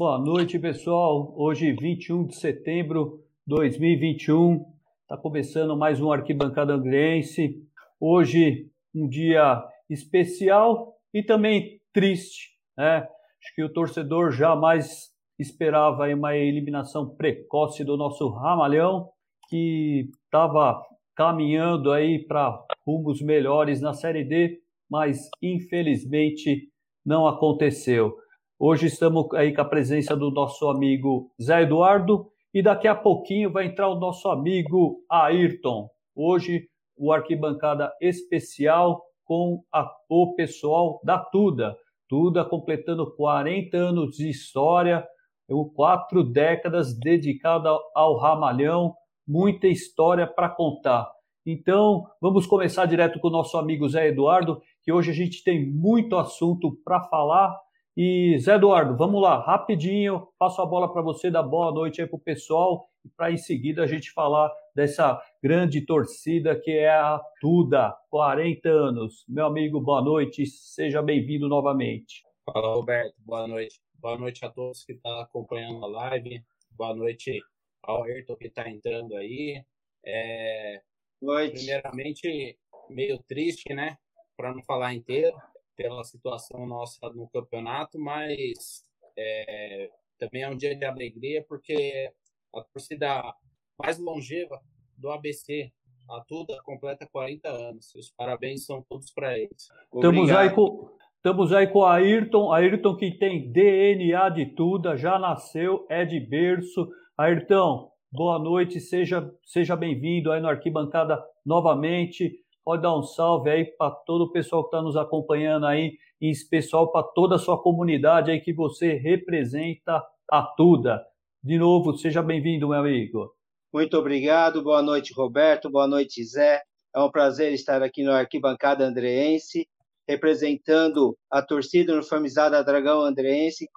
boa noite, pessoal. Hoje, 21 de setembro de 2021, está começando mais um Arquibancada Angrense. Hoje, um dia especial e também triste, né? Acho que o torcedor jamais esperava uma eliminação precoce do nosso Ramalhão, que estava caminhando aí para rumos melhores na Série D, mas infelizmente não aconteceu. Hoje estamos aí com a presença do nosso amigo Zé Eduardo e daqui a pouquinho vai entrar o nosso amigo Ayrton. Hoje o arquibancada especial com a, o pessoal da Tuda. Tuda completando 40 anos de história, quatro décadas dedicada ao ramalhão, muita história para contar. Então, vamos começar direto com o nosso amigo Zé Eduardo, que hoje a gente tem muito assunto para falar e Zé Eduardo, vamos lá, rapidinho, passo a bola para você, dar boa noite aí para o pessoal, e para em seguida a gente falar dessa grande torcida que é a Tuda, 40 anos. Meu amigo, boa noite, seja bem-vindo novamente. Fala, Roberto, boa noite. Boa noite a todos que estão tá acompanhando a live, boa noite ao Ayrton que está entrando aí. É... Noite. Primeiramente, meio triste, né? Para não falar inteiro, pela situação nossa no campeonato, mas é, também é um dia de alegria porque a torcida mais longeva do ABC, a Tuda, completa 40 anos. Os parabéns são todos para eles. Estamos aí com Estamos aí com a Ayrton, Ayrton que tem DNA de Tuda, já nasceu, é de berço. Ayrton, boa noite, seja, seja bem-vindo aí no Arquibancada novamente. Pode dar um salve aí para todo o pessoal que está nos acompanhando aí, em especial para toda a sua comunidade aí que você representa a Tuda. De novo, seja bem-vindo, meu amigo. Muito obrigado, boa noite, Roberto, boa noite, Zé. É um prazer estar aqui no Arquibancada Andreense, representando a torcida uniformizada Dragão Andreense,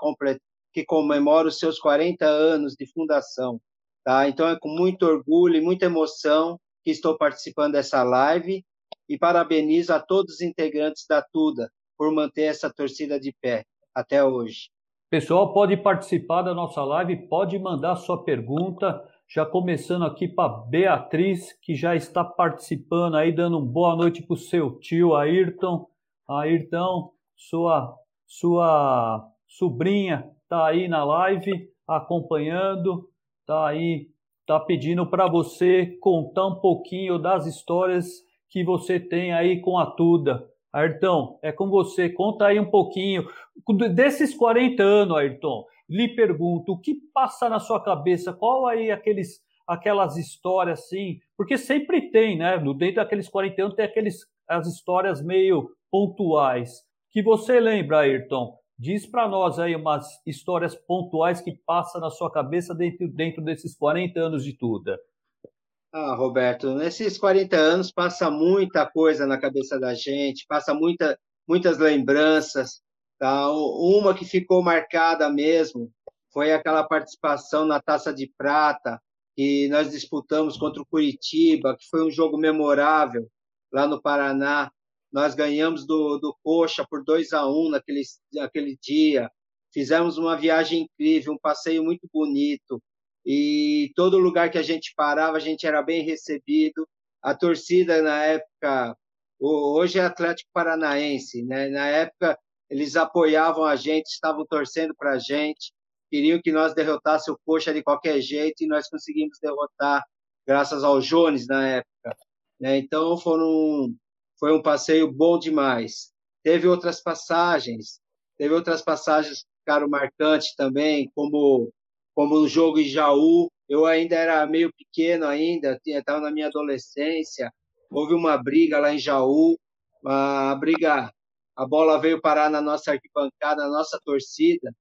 que comemora os seus 40 anos de fundação. Tá? Então é com muito orgulho e muita emoção que estou participando dessa live e parabenizo a todos os integrantes da Tuda por manter essa torcida de pé até hoje. Pessoal, pode participar da nossa live, pode mandar sua pergunta. Já começando aqui para Beatriz, que já está participando aí, dando uma boa noite para o seu tio Ayrton. Ayrton, sua, sua sobrinha está aí na live, acompanhando, está aí, está pedindo para você contar um pouquinho das histórias que você tem aí com a Tuda. Ayrton, é com você. Conta aí um pouquinho. Desses 40 anos, Ayrton, lhe pergunto, o que passa na sua cabeça? Qual aí aqueles, aquelas histórias assim? Porque sempre tem, né? Dentro daqueles 40 anos tem aqueles, as histórias meio pontuais. Que você lembra, Ayrton? Diz para nós aí umas histórias pontuais que passam na sua cabeça dentro, dentro desses 40 anos de Tuda. Ah, Roberto, nesses 40 anos passa muita coisa na cabeça da gente, passa muita, muitas lembranças. Tá? Uma que ficou marcada mesmo foi aquela participação na Taça de Prata, que nós disputamos contra o Curitiba, que foi um jogo memorável lá no Paraná. Nós ganhamos do, do Coxa por 2 a 1 naquele, naquele dia. Fizemos uma viagem incrível, um passeio muito bonito e todo lugar que a gente parava, a gente era bem recebido. A torcida, na época, hoje é Atlético Paranaense, né? na época eles apoiavam a gente, estavam torcendo para a gente, queriam que nós derrotássemos o Coxa de qualquer jeito e nós conseguimos derrotar, graças ao Jones na época. Né? Então foram, foi um passeio bom demais. Teve outras passagens, teve outras passagens que ficaram marcantes também, como como no jogo em Jaú, eu ainda era meio pequeno ainda, estava na minha adolescência, houve uma briga lá em Jaú, a briga, a bola veio parar na nossa arquibancada, na nossa torcida,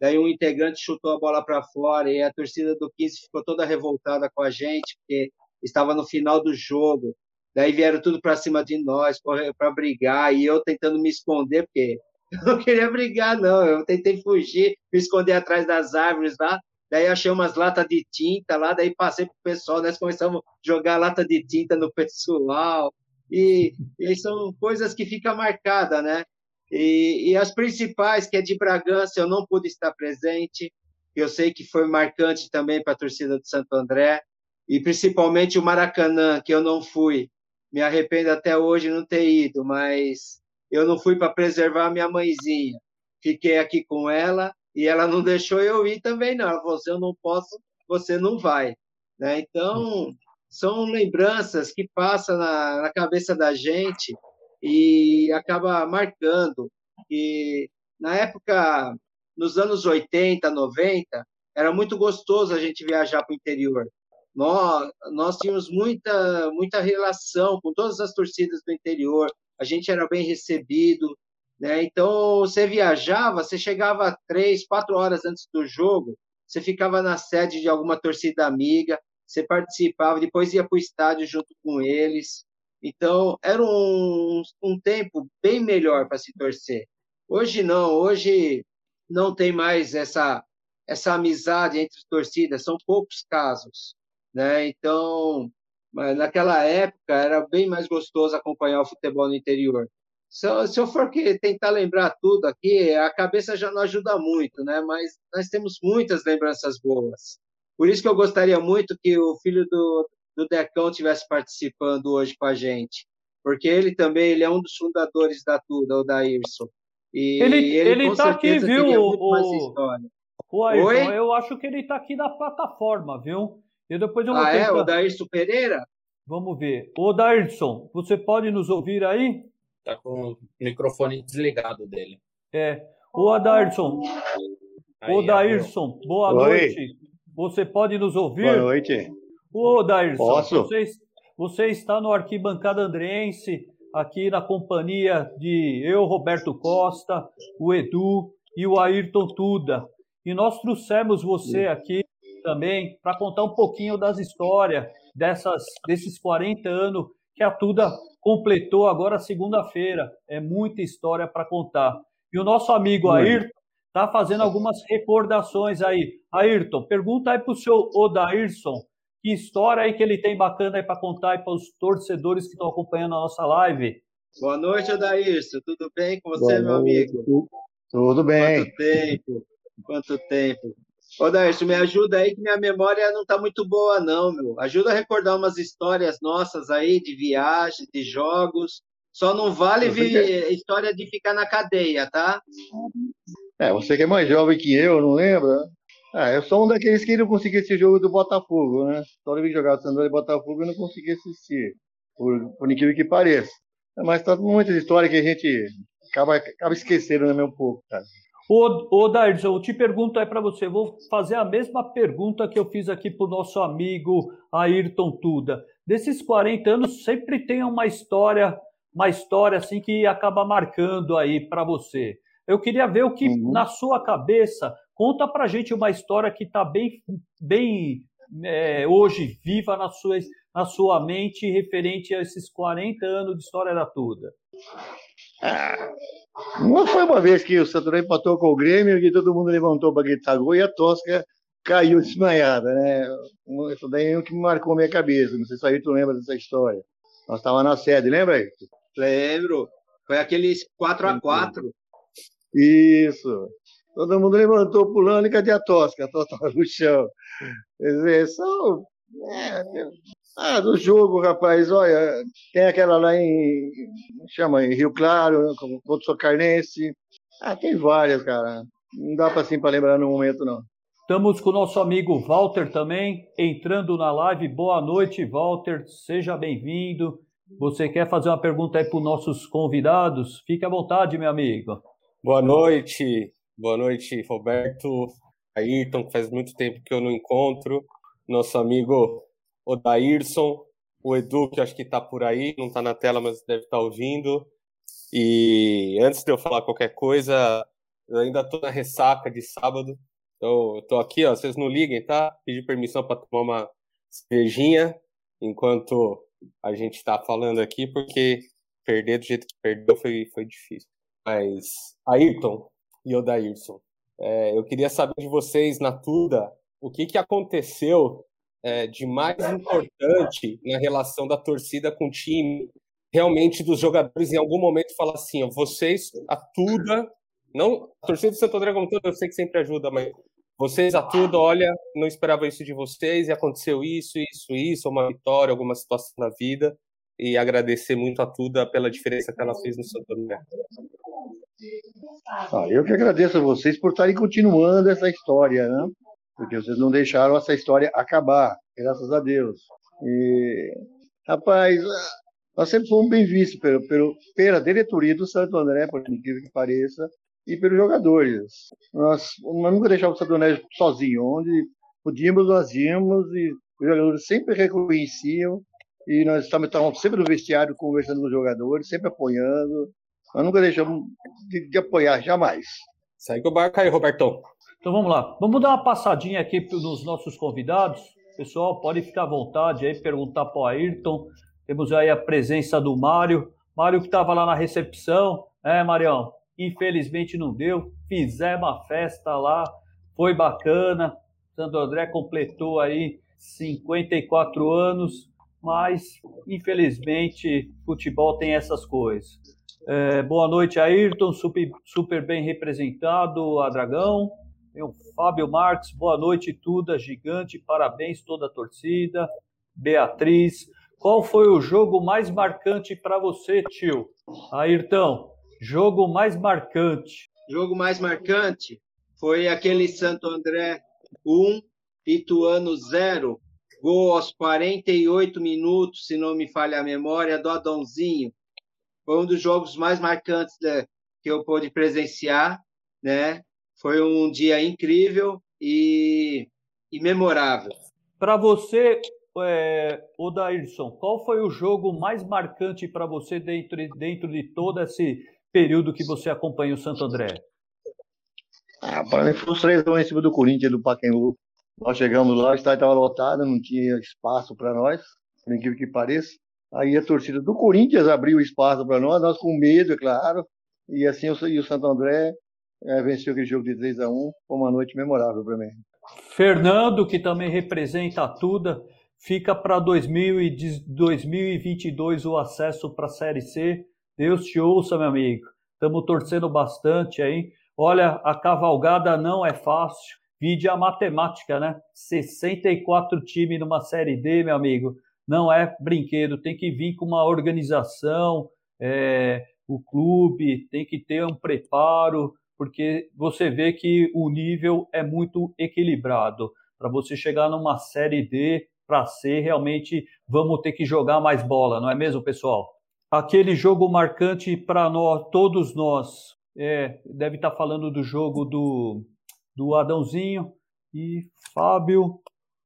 daí um integrante chutou a bola para fora e a torcida do 15 ficou toda revoltada com a gente, porque estava no final do jogo, daí vieram tudo para cima de nós para brigar e eu tentando me esconder, porque eu não queria brigar, não. Eu tentei fugir, me esconder atrás das árvores lá. Daí achei umas latas de tinta lá, daí passei pro pessoal, nós começamos a jogar lata de tinta no pessoal. E, e são coisas que ficam marcadas, né? E, e, as principais, que é de Bragança, eu não pude estar presente, eu sei que foi marcante também para a torcida do Santo André, e principalmente o Maracanã, que eu não fui. Me arrependo até hoje não ter ido, mas eu não fui para preservar minha mãezinha. Fiquei aqui com ela e ela não deixou eu ir também, não. Ela falou: eu não posso, você não vai. Né? Então, são lembranças que passam na, na cabeça da gente e acaba marcando. E na época, nos anos 80, 90, era muito gostoso a gente viajar para o interior. Nós, nós tínhamos muita, muita relação com todas as torcidas do interior, a gente era bem recebido, né? Então, você viajava, você chegava três, quatro horas antes do jogo, você ficava na sede de alguma torcida amiga, você participava, depois ia para o estádio junto com eles. Então, era um, um tempo bem melhor para se torcer. Hoje não, hoje não tem mais essa, essa amizade entre torcidas, são poucos casos. Né? Então, naquela época era bem mais gostoso acompanhar o futebol no interior. Se eu, se eu for que tentar lembrar tudo aqui, a cabeça já não ajuda muito, né? Mas nós temos muitas lembranças boas. Por isso que eu gostaria muito que o filho do, do Decão tivesse participando hoje com a gente, porque ele também ele é um dos fundadores da Tuda, o Daírson. E ele, ele, ele tá aqui, viu? O, o Ayrton, eu acho que ele está aqui na plataforma, viu? E depois eu vou ah, tentar... é? O Daírson Pereira? Vamos ver. Ô, Daírson, você pode nos ouvir aí? Tá com o microfone desligado dele. É. Ô, Adairson. Ô, Daírson, boa Oi. noite. Você pode nos ouvir? Boa noite. Ô, Dairson, Posso? Você, você está no Arquibancada Andrense, aqui na companhia de eu, Roberto Costa, o Edu e o Ayrton Tuda. E nós trouxemos você aqui também para contar um pouquinho das histórias dessas, desses 40 anos que a Tuda completou agora segunda-feira. É muita história para contar. E o nosso amigo Ayrton Tá fazendo algumas recordações aí. Ayrton, pergunta aí para o seu Odairson que história aí que ele tem bacana aí para contar aí para os torcedores que estão acompanhando a nossa live. Boa noite, Odairson. Tudo bem com você, meu amigo? Tudo bem. Quanto tempo? Quanto tempo? Odairson, me ajuda aí que minha memória não está muito boa, não, meu. Ajuda a recordar umas histórias nossas aí de viagem, de jogos. Só não vale vi... história de ficar na cadeia, tá? É, você que é mais jovem que eu, não lembra? Ah, eu sou um daqueles que não consegui esse jogo do Botafogo, né? Toda vez que jogava Sandro e Botafogo eu não consegui assistir, por, por incrível que pareça. Mas tá muitas histórias que a gente acaba, acaba esquecendo também um pouco, cara. Ô, ô Darson, eu te pergunto aí para você, vou fazer a mesma pergunta que eu fiz aqui para o nosso amigo Ayrton Tuda. Desses 40 anos, sempre tem uma história, uma história assim que acaba marcando aí para você. Eu queria ver o que uhum. na sua cabeça conta para gente uma história que está bem, bem é, hoje viva na sua, na sua mente referente a esses 40 anos de história da Tuda. Ah, não foi uma vez que o Santarém empatou com o Grêmio e todo mundo levantou para gritar gol e a Tosca caiu desmaiada, né? Isso daí é o que me marcou minha cabeça. Não sei se aí tu lembra dessa história. Nós estávamos na sede, lembra aí? Lembro. Foi aqueles 4 a 4 isso. Todo mundo levantou pulando e cadê a tosca? A tosca estava no chão. Quer dizer, são. É, ah, do jogo, rapaz, olha, tem aquela lá em. chama em Rio Claro, contra o Socarnense. Ah, tem várias, cara. Não dá para assim para lembrar no momento, não. Estamos com o nosso amigo Walter também, entrando na live. Boa noite, Walter. Seja bem-vindo. Você quer fazer uma pergunta aí para os nossos convidados? Fique à vontade, meu amigo. Boa noite, boa noite, Roberto, Ayrton, que faz muito tempo que eu não encontro, nosso amigo Odairson, o Edu, que acho que está por aí, não está na tela, mas deve estar tá ouvindo. E antes de eu falar qualquer coisa, eu ainda estou na ressaca de sábado, então eu aqui, ó, vocês não liguem, tá? Pedi permissão para tomar uma cervejinha enquanto a gente está falando aqui, porque perder do jeito que perdeu foi, foi difícil. Mas, Ayrton e Odairson, é, eu queria saber de vocês, na Tuda, o que, que aconteceu é, de mais importante na relação da torcida com o time realmente dos jogadores em algum momento falar assim, ó, vocês, a Tuda, não, a torcida do Santo André como todo, eu sei que sempre ajuda, mas vocês a Tuda, olha, não esperava isso de vocês e aconteceu isso, isso, isso, uma vitória, alguma situação na vida e agradecer muito a Tuda pela diferença que ela fez no Santo André. Ah, eu que agradeço a vocês por estarem continuando essa história, né? Porque vocês não deixaram essa história acabar, graças a Deus. E, rapaz, nós sempre fomos bem vistos pelo, pelo, pela diretoria do Santo André, por incrível que pareça, e pelos jogadores. Nós, nós nunca deixávamos o Santo André sozinho. Onde podíamos, nós íamos, e os jogadores sempre reconheciam, e nós estávamos sempre no vestiário conversando com os jogadores, sempre apoiando. Nós nunca deixamos de, de apoiar, jamais. Segue o barco aí, Robertão. Então vamos lá. Vamos dar uma passadinha aqui nos nossos convidados. Pessoal, pode ficar à vontade aí, perguntar para o Ayrton. Temos aí a presença do Mário. Mário que estava lá na recepção. É, Marião, infelizmente não deu. Fizemos uma festa lá, foi bacana. Santo André completou aí 54 anos, mas infelizmente futebol tem essas coisas. É, boa noite, Ayrton, super, super bem representado, a Dragão. Tem o Fábio Marques, boa noite, Tuda, gigante, parabéns toda a torcida. Beatriz, qual foi o jogo mais marcante para você, tio? Ayrton, jogo mais marcante. Jogo mais marcante foi aquele Santo André 1, Ituano 0, gol aos 48 minutos, se não me falha a memória, do Adãozinho. Foi um dos jogos mais marcantes né, que eu pude presenciar, né? Foi um dia incrível e, e memorável. Para você, é, Odairson, qual foi o jogo mais marcante para você dentro, dentro de todo esse período que você acompanha o Santo André? Ah, para mim foi os três em cima do Corinthians do Pacaembu. Nós chegamos lá, o estádio estava lotado, não tinha espaço para nós, por incrível que pareça. Aí a torcida do Corinthians abriu espaço para nós, nós com medo, é claro. E assim e o Santo André é, venceu aquele jogo de 3 a 1 Foi uma noite memorável para mim. Fernando, que também representa a Tuda, fica para 2022 o acesso para a Série C. Deus te ouça, meu amigo. Estamos torcendo bastante aí. Olha, a cavalgada não é fácil. Vide a matemática, né? 64 times numa Série D, meu amigo. Não é brinquedo. Tem que vir com uma organização, é, o clube tem que ter um preparo porque você vê que o nível é muito equilibrado. Para você chegar numa série D, para C, realmente vamos ter que jogar mais bola, não é mesmo, pessoal? Aquele jogo marcante para nós, todos nós, é, deve estar tá falando do jogo do, do Adãozinho e Fábio.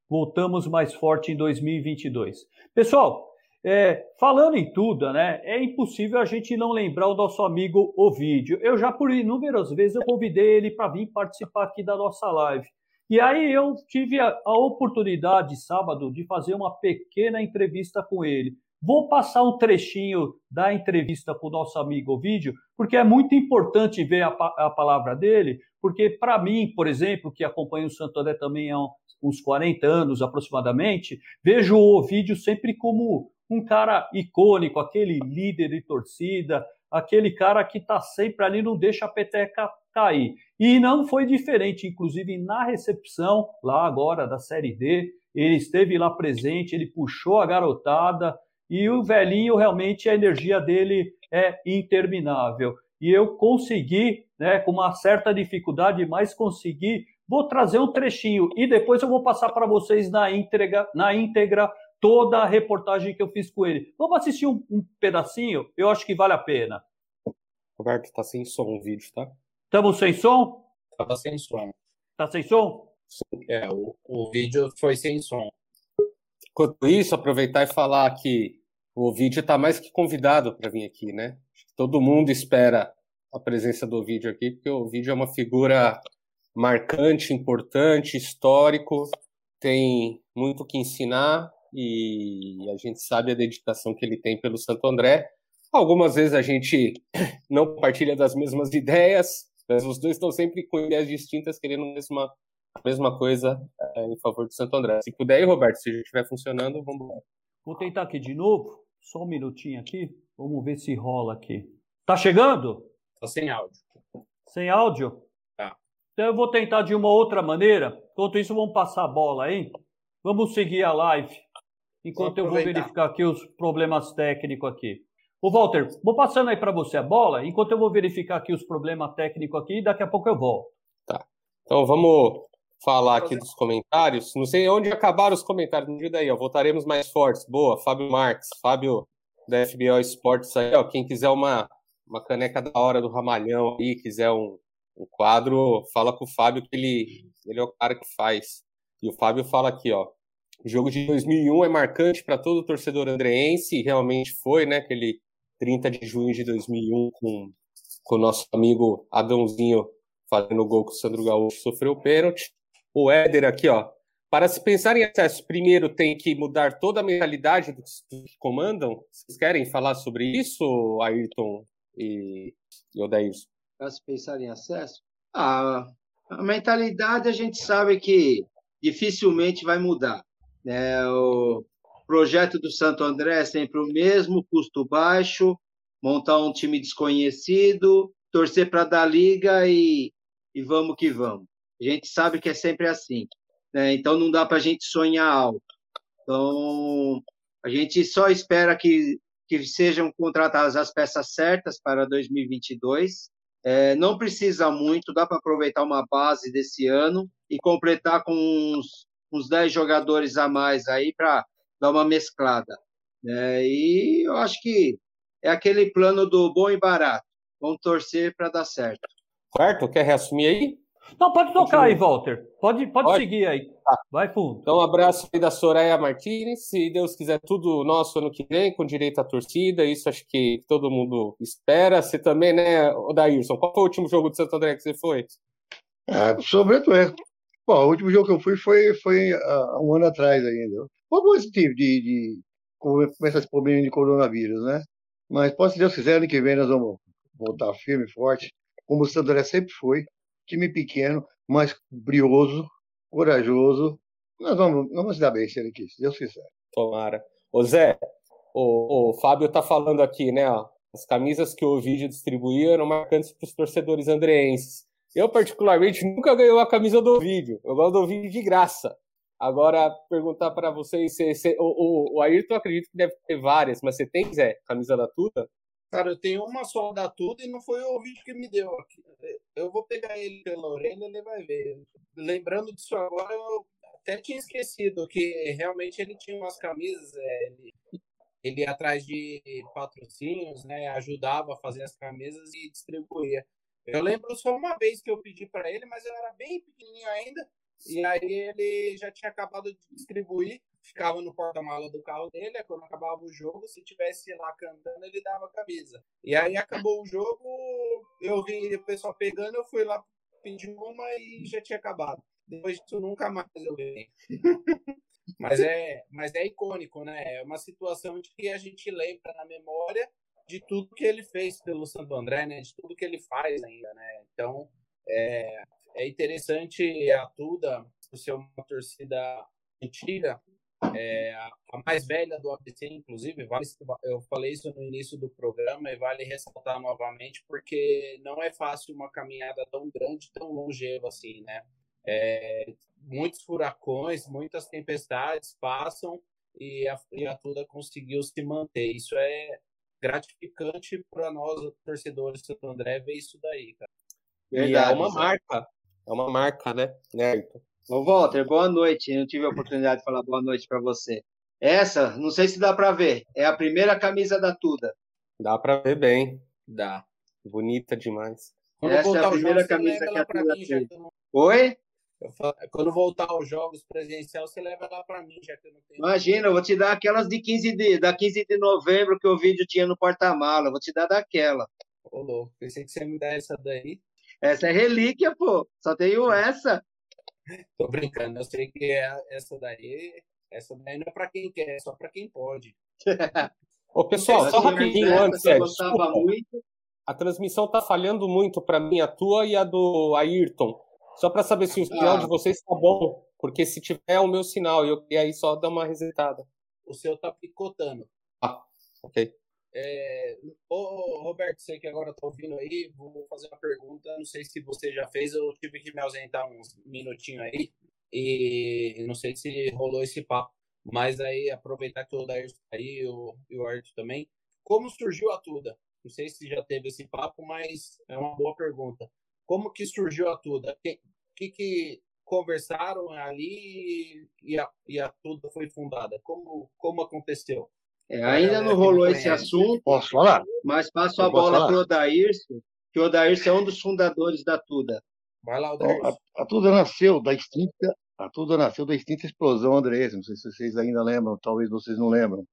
Voltamos mais forte em 2022. Pessoal, é, falando em tudo, né, é impossível a gente não lembrar o nosso amigo Ovidio. Eu já por inúmeras vezes eu convidei ele para vir participar aqui da nossa live. E aí eu tive a, a oportunidade sábado de fazer uma pequena entrevista com ele. Vou passar um trechinho da entrevista com o nosso amigo Ovidio, porque é muito importante ver a, a palavra dele, porque para mim, por exemplo, que acompanho o Santo André também há uns 40 anos aproximadamente, vejo o Ovidio sempre como um cara icônico, aquele líder de torcida, aquele cara que está sempre ali, não deixa a peteca cair. E não foi diferente, inclusive na recepção, lá agora da Série D, ele esteve lá presente, ele puxou a garotada, e o velhinho realmente a energia dele é interminável. E eu consegui, né, com uma certa dificuldade, mas consegui. Vou trazer um trechinho e depois eu vou passar para vocês na íntegra, na íntegra toda a reportagem que eu fiz com ele. Vamos assistir um, um pedacinho? Eu acho que vale a pena. Roberto, tá sem som o vídeo, tá? Estamos sem som? Tava sem som. Tá sem som? É, o, o vídeo foi sem som. Enquanto isso, aproveitar e falar que o vídeo está mais que convidado para vir aqui, né? Todo mundo espera a presença do vídeo aqui, porque o vídeo é uma figura marcante, importante, histórico, tem muito que ensinar e a gente sabe a dedicação que ele tem pelo Santo André. Algumas vezes a gente não partilha das mesmas ideias, mas os dois estão sempre com ideias distintas, querendo a mesma, a mesma coisa é, em favor do Santo André. Se puder, aí, Roberto, se já estiver funcionando, vamos lá. Vou tentar aqui de novo, só um minutinho aqui. Vamos ver se rola aqui. Tá chegando? Tá sem áudio. Sem áudio? Tá. Então eu vou tentar de uma outra maneira. Enquanto isso, vamos passar a bola aí. Vamos seguir a live. Enquanto eu vou verificar aqui os problemas técnicos aqui. Ô, Walter, vou passando aí para você a bola, enquanto eu vou verificar aqui os problemas técnicos aqui, e daqui a pouco eu volto. Tá. Então vamos falar aqui dos comentários. Não sei onde acabaram os comentários, me ajuda aí, ó. Voltaremos mais fortes. Boa, Fábio Marques, Fábio da FBO Esportes aí, ó. Quem quiser uma, uma caneca da hora do Ramalhão aí, quiser um, um quadro, fala com o Fábio que ele, ele é o cara que faz. E o Fábio fala aqui, ó. O jogo de 2001 é marcante para todo torcedor andreense, realmente foi, né? Aquele 30 de junho de 2001 com, com o nosso amigo Adãozinho fazendo gol que o Sandro Gaúcho sofreu o pênalti. O Éder aqui, ó. Para se pensar em acesso, primeiro tem que mudar toda a mentalidade dos que comandam. Vocês querem falar sobre isso, Ayrton e, e Odair? Para se pensar em acesso? Ah, a mentalidade a gente sabe que dificilmente vai mudar. Né? O projeto do Santo André é sempre o mesmo, custo baixo, montar um time desconhecido, torcer para dar liga e, e vamos que vamos. A gente sabe que é sempre assim. Né? Então não dá para a gente sonhar alto. Então a gente só espera que, que sejam contratadas as peças certas para 2022. É, não precisa muito, dá para aproveitar uma base desse ano e completar com uns, uns 10 jogadores a mais aí para dar uma mesclada. É, e eu acho que é aquele plano do bom e barato. Vamos torcer para dar certo. Certo? Quer reassumir aí? Não, pode tocar aí, Walter. Pode, pode, pode? seguir aí. Tá. Vai fundo. Então, um abraço aí da Soraya Martins. Se Deus quiser, tudo nosso ano que vem, com direito à torcida. Isso acho que todo mundo espera. Você também, né, Daílson? Qual foi o último jogo de Santo André que você foi? É, sobretudo. Bom, o último jogo que eu fui foi, foi uh, um ano atrás ainda. Foi positivo de, de começar esse problema de coronavírus, né? Mas, pode, se Deus quiser, ano que vem nós vamos voltar firme, forte, como o Santo André sempre foi time pequeno, mas brioso, corajoso. Nós vamos, vamos se dar bem se ele quis, se Deus quiser. Tomara. Ô Zé, o, o Fábio tá falando aqui, né? Ó, as camisas que o vídeo distribuía eram marcantes para os torcedores andreenses. Eu, particularmente, nunca ganhei a camisa do vídeo. Eu gosto do vídeo de graça. Agora, perguntar para vocês, se, se, o, o, o Ayrton acredito que deve ter várias, mas você tem, Zé, camisa da Tuta? Cara, eu tenho uma só da tudo e não foi o vídeo que me deu. Eu vou pegar ele pela orelha e ele vai ver. Lembrando disso agora, eu até tinha esquecido que realmente ele tinha umas camisas, é, ele, ele ia atrás de patrocínios, né? Ajudava a fazer as camisas e distribuía. Eu lembro só uma vez que eu pedi para ele, mas eu era bem pequenininho ainda. E aí ele já tinha acabado de distribuir ficava no porta-mala do carro dele, quando acabava o jogo, se tivesse lá cantando, ele dava a camisa. E aí acabou o jogo, eu vi o pessoal pegando, eu fui lá pedir uma e já tinha acabado. Depois disso, nunca mais eu vi. mas, é, mas é icônico, né? É uma situação de que a gente lembra na memória de tudo que ele fez pelo Santo André, né? De tudo que ele faz ainda, né? Então, é, é interessante a Tuda, por ser uma torcida antiga, é, a mais velha do ABC, inclusive, vale, eu falei isso no início do programa e vale ressaltar novamente, porque não é fácil uma caminhada tão grande, tão longeva assim, né? É, muitos furacões, muitas tempestades passam e a, e a Tuda conseguiu se manter. Isso é gratificante para nós, torcedores do Santo André, ver isso daí, cara. Verdade, e é uma marca, é uma marca, né, né Ô, Walter, boa noite. Eu não tive a oportunidade de falar boa noite para você. Essa, não sei se dá para ver, é a primeira camisa da Tuda. Dá para ver bem. Dá. Bonita demais. Quando Essa é a primeira camisa que a Tuda fez. Não... Oi? Falo, quando voltar aos jogos presencial, você leva lá para mim, já que eu não tenho. Imagina, eu vou te dar aquelas de 15 de, da 15 de novembro que o vídeo tinha no porta-mala. Vou te dar daquela. Ô, louco, pensei que você ia me dar essa daí. Essa é relíquia, pô. Só tenho essa. Tô brincando, eu sei que é essa daí, essa daí não é para quem quer, é só para quem pode. Ô, pessoal, só rapidinho antes, é, A transmissão tá falhando muito para mim, a tua e a do Ayrton. Só para saber se o sinal ah. de vocês tá bom, porque se tiver é o meu sinal, eu queria aí só dar uma resetada. O seu tá picotando. Ah, ok. É, ô, Roberto, sei que agora está ouvindo aí, vou fazer uma pergunta. Não sei se você já fez, eu tive que me ausentar uns minutinhos aí e não sei se rolou esse papo. Mas aí, aproveitar que o Dair está aí o, e o Arthur também. Como surgiu a Tuda? Não sei se já teve esse papo, mas é uma boa pergunta. Como que surgiu a Tuda? O que, que, que conversaram ali e a, e a Tuda foi fundada? Como, como aconteceu? É, ainda não rolou esse assunto. Posso falar? Mas passo a bola para o Odairson, que o Odairson é um dos fundadores da Tuda. Vai lá, Odairson. A, a Tuda nasceu da extinta, a Tuda nasceu da extinta explosão Andrés. Não sei se vocês ainda lembram, talvez vocês não lembram.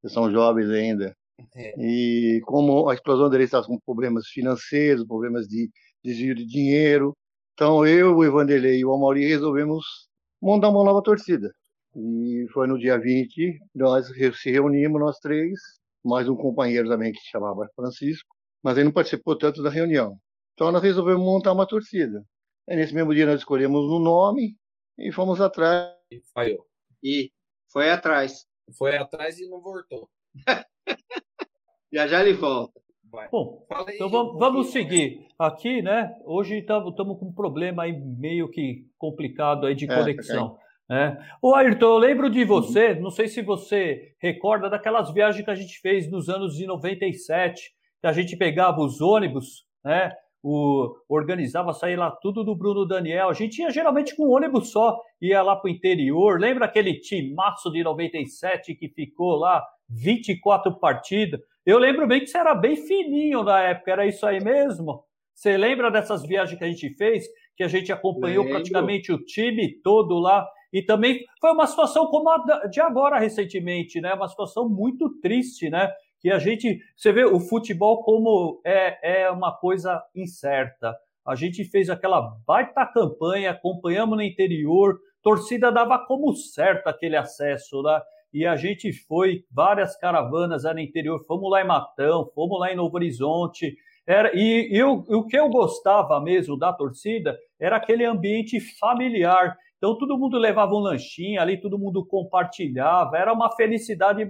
Vocês são jovens ainda. É. E como a explosão Andrés estava com problemas financeiros, problemas de desvio de dinheiro, então eu, o Evanderlei e o Amauri resolvemos montar uma nova torcida. E foi no dia 20, nós se reunimos, nós três, mais um companheiro também que se chamava Francisco, mas ele não participou tanto da reunião. Então nós resolvemos montar uma torcida. Aí, nesse mesmo dia nós escolhemos um nome e fomos atrás. E falhou. E foi atrás. Foi atrás e não voltou. já já ele volta. Vai. Bom, aí, então vamos, vamos seguir. Aqui, né? Hoje estamos com um problema aí meio que complicado aí de é, conexão. É. Ô Ayrton, eu lembro de você, não sei se você recorda daquelas viagens que a gente fez nos anos de 97, que a gente pegava os ônibus, né? O, organizava, sair lá tudo do Bruno Daniel. A gente ia geralmente com um ônibus só, ia lá para o interior. Lembra aquele timaço de 97 que ficou lá 24 partidas? Eu lembro bem que você era bem fininho na época, era isso aí mesmo? Você lembra dessas viagens que a gente fez? Que a gente acompanhou lembro. praticamente o time todo lá e também foi uma situação como a de agora, recentemente, né? Uma situação muito triste, né? Que a gente. Você vê o futebol como é, é uma coisa incerta. A gente fez aquela baita campanha, acompanhamos no interior, torcida dava como certo aquele acesso, né? E a gente foi, várias caravanas no interior, fomos lá em Matão, fomos lá em Novo Horizonte, era, e, e eu, o que eu gostava mesmo da torcida era aquele ambiente familiar. Então todo mundo levava um lanchinho ali, todo mundo compartilhava, era uma felicidade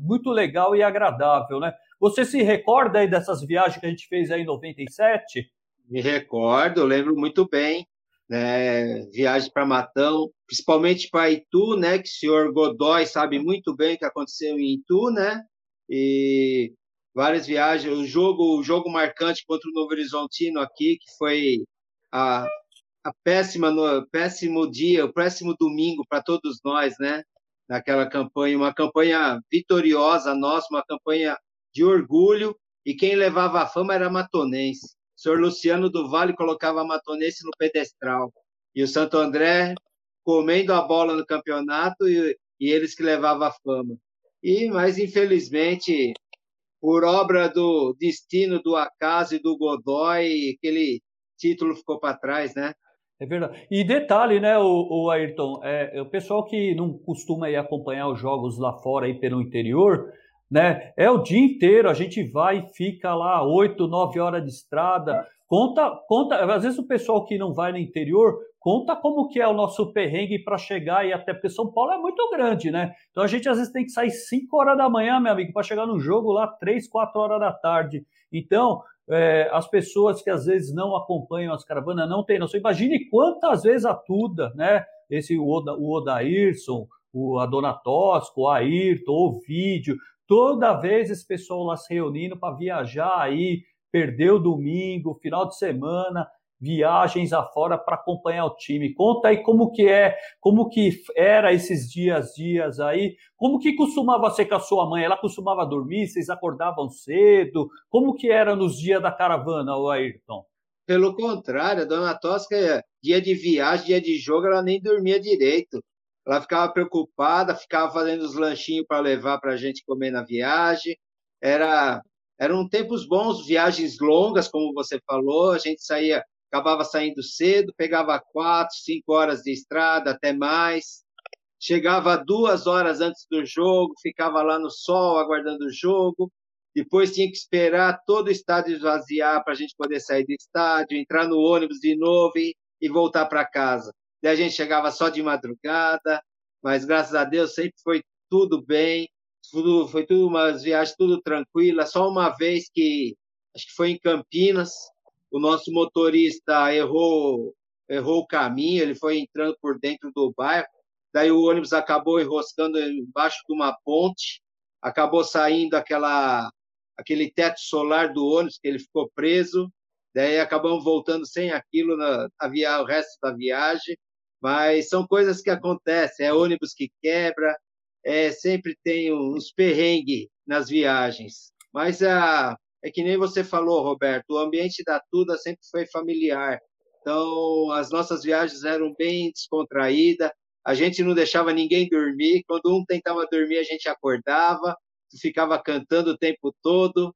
muito legal e agradável, né? Você se recorda aí dessas viagens que a gente fez aí em 97? Me recordo, lembro muito bem, né? Viagens para Matão, principalmente para Itu, né? Que o senhor Godoy sabe muito bem o que aconteceu em Itu, né? E várias viagens, o jogo, o jogo marcante contra o Novo Horizontino aqui, que foi a a péssima, no, péssimo dia, o péssimo domingo para todos nós, né? Naquela campanha, uma campanha vitoriosa nossa, uma campanha de orgulho, e quem levava a fama era Matonense. O senhor Luciano do Vale colocava a Matonense no pedestral, e o Santo André comendo a bola no campeonato, e, e eles que levavam a fama. E, mas infelizmente, por obra do destino, do acaso e do Godoy, aquele título ficou para trás, né? É verdade. E detalhe, né, o, o Ayrton, é, o pessoal que não costuma acompanhar os jogos lá fora aí pelo interior, né, é o dia inteiro, a gente vai e fica lá oito, nove horas de estrada, conta, conta, às vezes o pessoal que não vai no interior, conta como que é o nosso perrengue para chegar e até porque São Paulo é muito grande, né? Então a gente às vezes tem que sair cinco horas da manhã, meu amigo, para chegar no jogo lá três, quatro horas da tarde. Então, é, as pessoas que às vezes não acompanham as caravanas não têm noção. Imagine quantas vezes a Tuda, né? Esse o, Oda, o Odairson, o, a Dona Tosco, o Ayrton, o Vídeo, toda vez esse pessoal lá se reunindo para viajar aí, perder o domingo, final de semana, viagens afora para acompanhar o time. Conta aí como que é, como que era esses dias, dias aí, como que costumava ser com a sua mãe? Ela costumava dormir, vocês acordavam cedo? Como que era nos dias da caravana, o Ayrton? Pelo contrário, a dona Tosca, dia de viagem, dia de jogo, ela nem dormia direito. Ela ficava preocupada, ficava fazendo os lanchinhos para levar para a gente comer na viagem. Era eram tempos bons, viagens longas, como você falou. A gente saía acabava saindo cedo, pegava quatro, cinco horas de estrada, até mais. Chegava duas horas antes do jogo, ficava lá no sol aguardando o jogo. Depois tinha que esperar todo o estádio esvaziar para a gente poder sair do estádio, entrar no ônibus de novo e, e voltar para casa. Daí a gente chegava só de madrugada, mas graças a Deus sempre foi tudo bem. tudo, foi tudo umas viagens tudo tranquila. Só uma vez que acho que foi em Campinas, o nosso motorista errou errou o caminho, ele foi entrando por dentro do bairro, daí o ônibus acabou enroscando embaixo de uma ponte, acabou saindo aquela aquele teto solar do ônibus que ele ficou preso, daí acabamos voltando sem aquilo na, na via, o resto da viagem, mas são coisas que acontecem, é ônibus que quebra, é, sempre tem uns perrengues nas viagens. Mas a, é que nem você falou, Roberto, o ambiente da Tuda sempre foi familiar. Então, as nossas viagens eram bem descontraídas, a gente não deixava ninguém dormir. Quando um tentava dormir, a gente acordava, ficava cantando o tempo todo.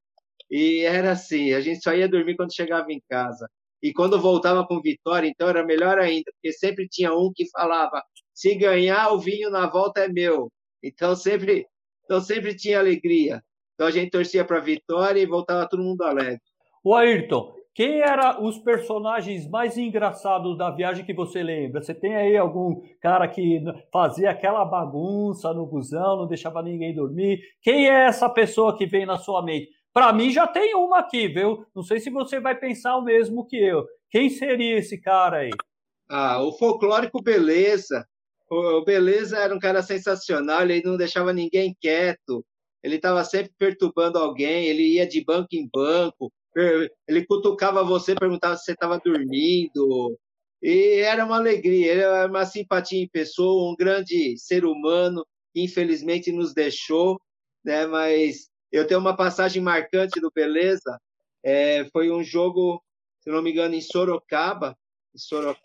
E era assim, a gente só ia dormir quando chegava em casa. E quando voltava com vitória, então era melhor ainda, porque sempre tinha um que falava: se ganhar, o vinho na volta é meu. Então sempre, então sempre tinha alegria. Então a gente torcia para vitória e voltava todo mundo alegre. O Ayrton, quem eram os personagens mais engraçados da viagem que você lembra? Você tem aí algum cara que fazia aquela bagunça no busão, não deixava ninguém dormir? Quem é essa pessoa que vem na sua mente? Para mim já tem uma aqui, viu? Não sei se você vai pensar o mesmo que eu. Quem seria esse cara aí? Ah, o folclórico Beleza. O Beleza era um cara sensacional, ele não deixava ninguém quieto, ele estava sempre perturbando alguém, ele ia de banco em banco, ele cutucava você, perguntava se você estava dormindo, e era uma alegria, era uma simpatia em pessoa, um grande ser humano, infelizmente nos deixou, né? mas eu tenho uma passagem marcante do Beleza, é, foi um jogo, se não me engano, em Sorocaba, em Sorocaba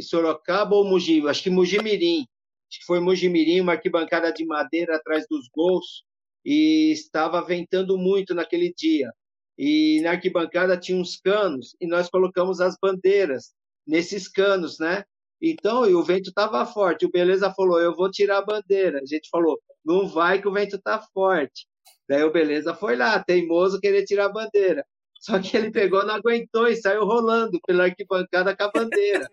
Sorocaba ou Mogi? Acho que Mogi-Mirim. Acho que foi Mogi-Mirim, uma arquibancada de madeira atrás dos gols e estava ventando muito naquele dia. E na arquibancada tinha uns canos e nós colocamos as bandeiras nesses canos, né? Então, e o vento estava forte. O Beleza falou: Eu vou tirar a bandeira. A gente falou: Não vai que o vento está forte. Daí o Beleza foi lá, teimoso, querer tirar a bandeira. Só que ele pegou, não aguentou e saiu rolando pela arquibancada com a bandeira.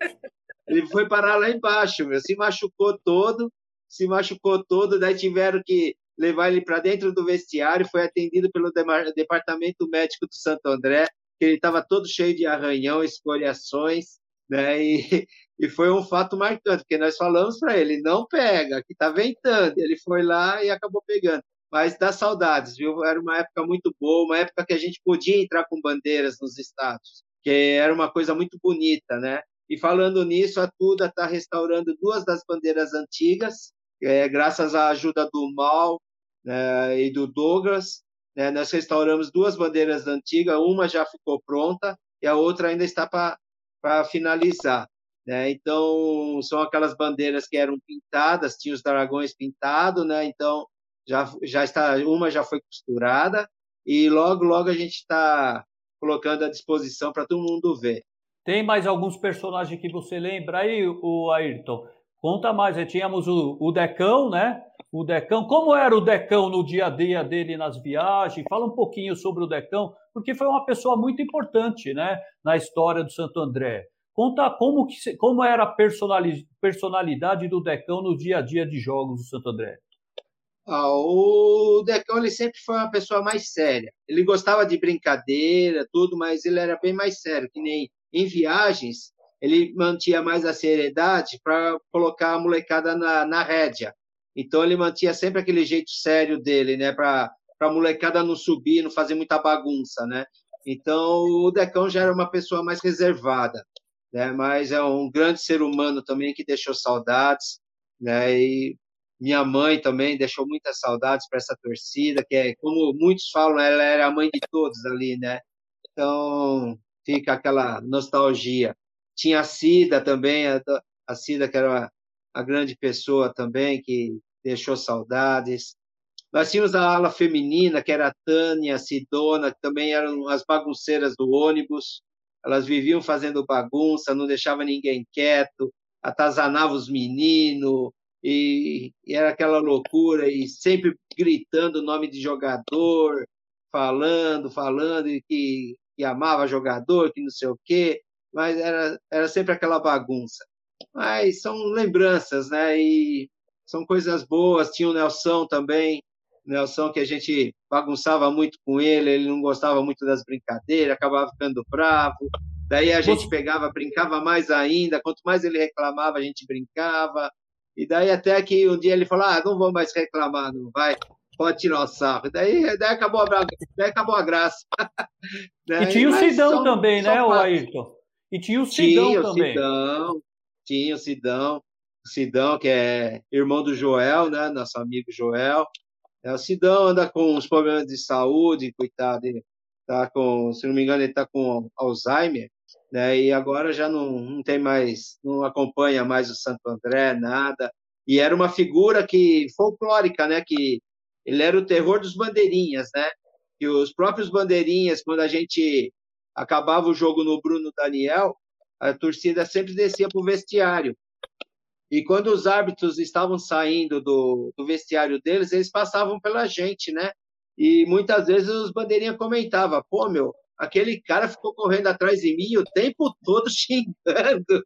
Ele foi parar lá embaixo, meu, se machucou todo, se machucou todo, daí tiveram que levar ele para dentro do vestiário, foi atendido pelo departamento médico do Santo André, que ele estava todo cheio de arranhão, escoriações, né? E, e foi um fato marcante, porque nós falamos para ele, não pega, que está ventando. Ele foi lá e acabou pegando mas dá saudades, viu? Era uma época muito boa, uma época que a gente podia entrar com bandeiras nos estádios, que era uma coisa muito bonita, né? E falando nisso, a Tuda está restaurando duas das bandeiras antigas, é, graças à ajuda do Mal né, e do Douglas. Né, nós restauramos duas bandeiras antigas, uma já ficou pronta e a outra ainda está para finalizar. Né? Então, são aquelas bandeiras que eram pintadas, tinha os dragões pintados, né? então já, já está, uma já foi costurada e logo, logo a gente está colocando à disposição para todo mundo ver. Tem mais alguns personagens que você lembra aí, o Ayrton? Conta mais, tínhamos o, o Decão, né? O Decão, como era o Decão no dia a dia dele nas viagens? Fala um pouquinho sobre o Decão, porque foi uma pessoa muito importante, né, na história do Santo André. Conta como, que, como era a personalidade do Decão no dia a dia de jogos do Santo André. Ah, o Decão ele sempre foi uma pessoa mais séria. Ele gostava de brincadeira, tudo, mas ele era bem mais sério, que nem em viagens, ele mantinha mais a seriedade para colocar a molecada na, na rédea. Então ele mantinha sempre aquele jeito sério dele, né, para a molecada não subir, não fazer muita bagunça, né? Então o Decão já era uma pessoa mais reservada, né? Mas é um grande ser humano também que deixou saudades, né? E minha mãe também deixou muitas saudades para essa torcida, que é, como muitos falam, ela era a mãe de todos ali, né? Então, fica aquela nostalgia. Tinha a Cida também, a, a Cida, que era a grande pessoa também, que deixou saudades. Nós tínhamos a ala feminina, que era a Tânia, a Sidona, que também eram as bagunceiras do ônibus. Elas viviam fazendo bagunça, não deixavam ninguém quieto, atazanavam os meninos, e, e, era aquela loucura, e sempre gritando o nome de jogador, falando, falando, e que, que amava jogador, que não sei o quê, mas era, era sempre aquela bagunça. Mas são lembranças, né? E são coisas boas. Tinha o Nelson também, Nelson, que a gente bagunçava muito com ele, ele não gostava muito das brincadeiras, acabava ficando bravo. Daí a gente pegava, brincava mais ainda. Quanto mais ele reclamava, a gente brincava. E daí até que um dia ele falou: Ah, não vou mais reclamar, não vai pode tirar o sarro. Daí, daí, acabou, a, daí acabou a graça. daí, e tinha o Sidão são, também, né, o Ayrton? E tinha o Sidão tinha também. Tinha o Sidão, o Sidão, que é irmão do Joel, né? Nosso amigo Joel. É, o Sidão anda com uns problemas de saúde, coitado. Ele tá com, se não me engano, ele está com Alzheimer, né? E agora já não, não tem mais, não acompanha mais o Santo André, nada. E era uma figura que folclórica, né? Que ele era o terror dos bandeirinhas, né? E os próprios bandeirinhas, quando a gente acabava o jogo no Bruno Daniel, a torcida sempre descia para o vestiário. E quando os árbitros estavam saindo do, do, vestiário deles, eles passavam pela gente, né? E muitas vezes os bandeirinhas comentavam: pô, meu, aquele cara ficou correndo atrás de mim o tempo todo xingando.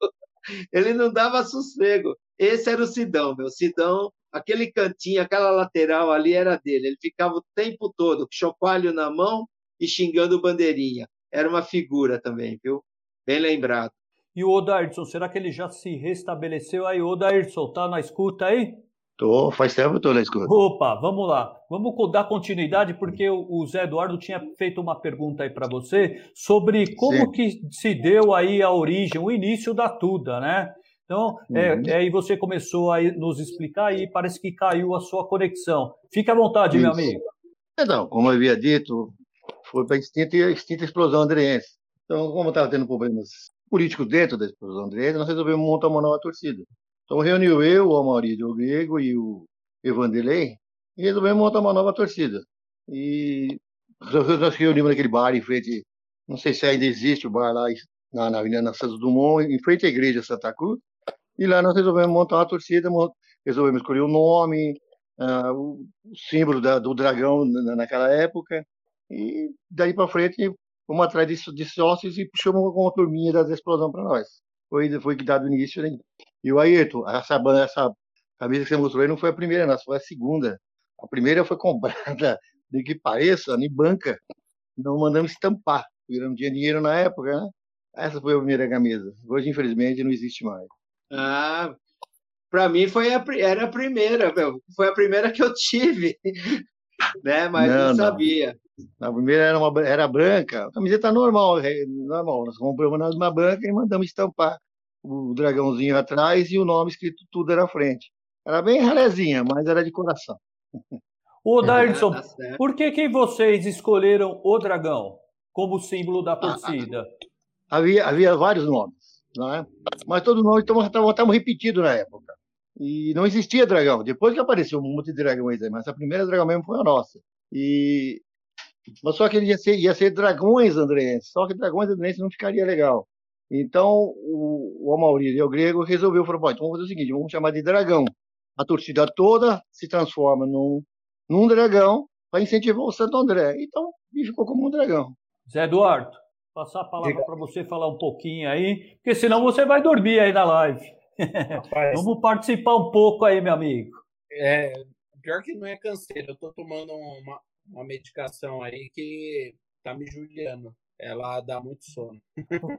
Ele não dava sossego. Esse era o Sidão, meu. Sidão aquele cantinho, aquela lateral ali era dele. Ele ficava o tempo todo chocalho na mão e xingando bandeirinha. Era uma figura também, viu? Bem lembrado. E o Odairson, será que ele já se restabeleceu aí? Odairson, tá na escuta aí? Tô, faz tempo que eu tô na escuta. Opa, vamos lá. Vamos dar continuidade, porque o Zé Eduardo tinha feito uma pergunta aí para você sobre como Sim. que se deu aí a origem, o início da Tuda, né? Então, é, uhum. é, aí você começou a nos explicar e parece que caiu a sua conexão. Fique à vontade, Isso. meu amigo. Então, como eu havia dito, foi para a extinta, extinta explosão andreense. Então, como estava tendo problemas políticos dentro da explosão andreense, nós resolvemos montar uma nova torcida. Então, reuniu eu, o Maurício Grego e o Evanderlei e resolvemos montar uma nova torcida. E nós reunimos naquele bar em frente, não sei se ainda existe o bar lá na, na Avenida Santos Dumont, em frente à igreja Santa Cruz. E lá nós resolvemos montar uma torcida, resolvemos escolher o nome, uh, o símbolo da, do dragão naquela época. E daí para frente fomos atrás de, de, sócios e puxamos uma turminha da explosão para nós. Foi, foi que dado início. Né? E o Ayrton, essa, essa camisa que você mostrou aí não foi a primeira, não, foi a segunda. A primeira foi comprada, de que pareça, em banca. Não mandamos estampar, porque não tinha dinheiro na época, né? Essa foi a primeira camisa. Hoje, infelizmente, não existe mais. Ah, para mim foi a, era a primeira, meu. foi a primeira que eu tive, né? Mas não, não sabia. Não. A primeira era, uma, era branca, a camiseta normal, normal. Nós compramos uma branca e mandamos estampar o dragãozinho atrás e o nome escrito tudo era à frente. Era bem rarezinha, mas era de coração. Ô, Davidson, ah, tá por que, que vocês escolheram o dragão como símbolo da torcida? havia, havia vários nomes né? mas todos nós estávamos repetidos na época. E não existia dragão. Depois que apareceu um monte de dragões aí, mas a primeira dragão mesmo foi a nossa. E mas só que ele ia ser, ia ser dragões andreenses, só que dragões andreenses não ficaria legal. Então o, o Amaury e o Grego resolveu, falou, então vamos fazer o seguinte, vamos chamar de dragão. A torcida toda se transforma num, num dragão para incentivar o Santo André. Então, ficou como um dragão. Zé Eduardo, passar a palavra para você falar um pouquinho aí, porque senão você vai dormir aí na live. Rapaz, Vamos participar um pouco aí, meu amigo. É, pior que não é canseiro, eu tô tomando uma, uma medicação aí que tá me judiando. Ela dá muito sono.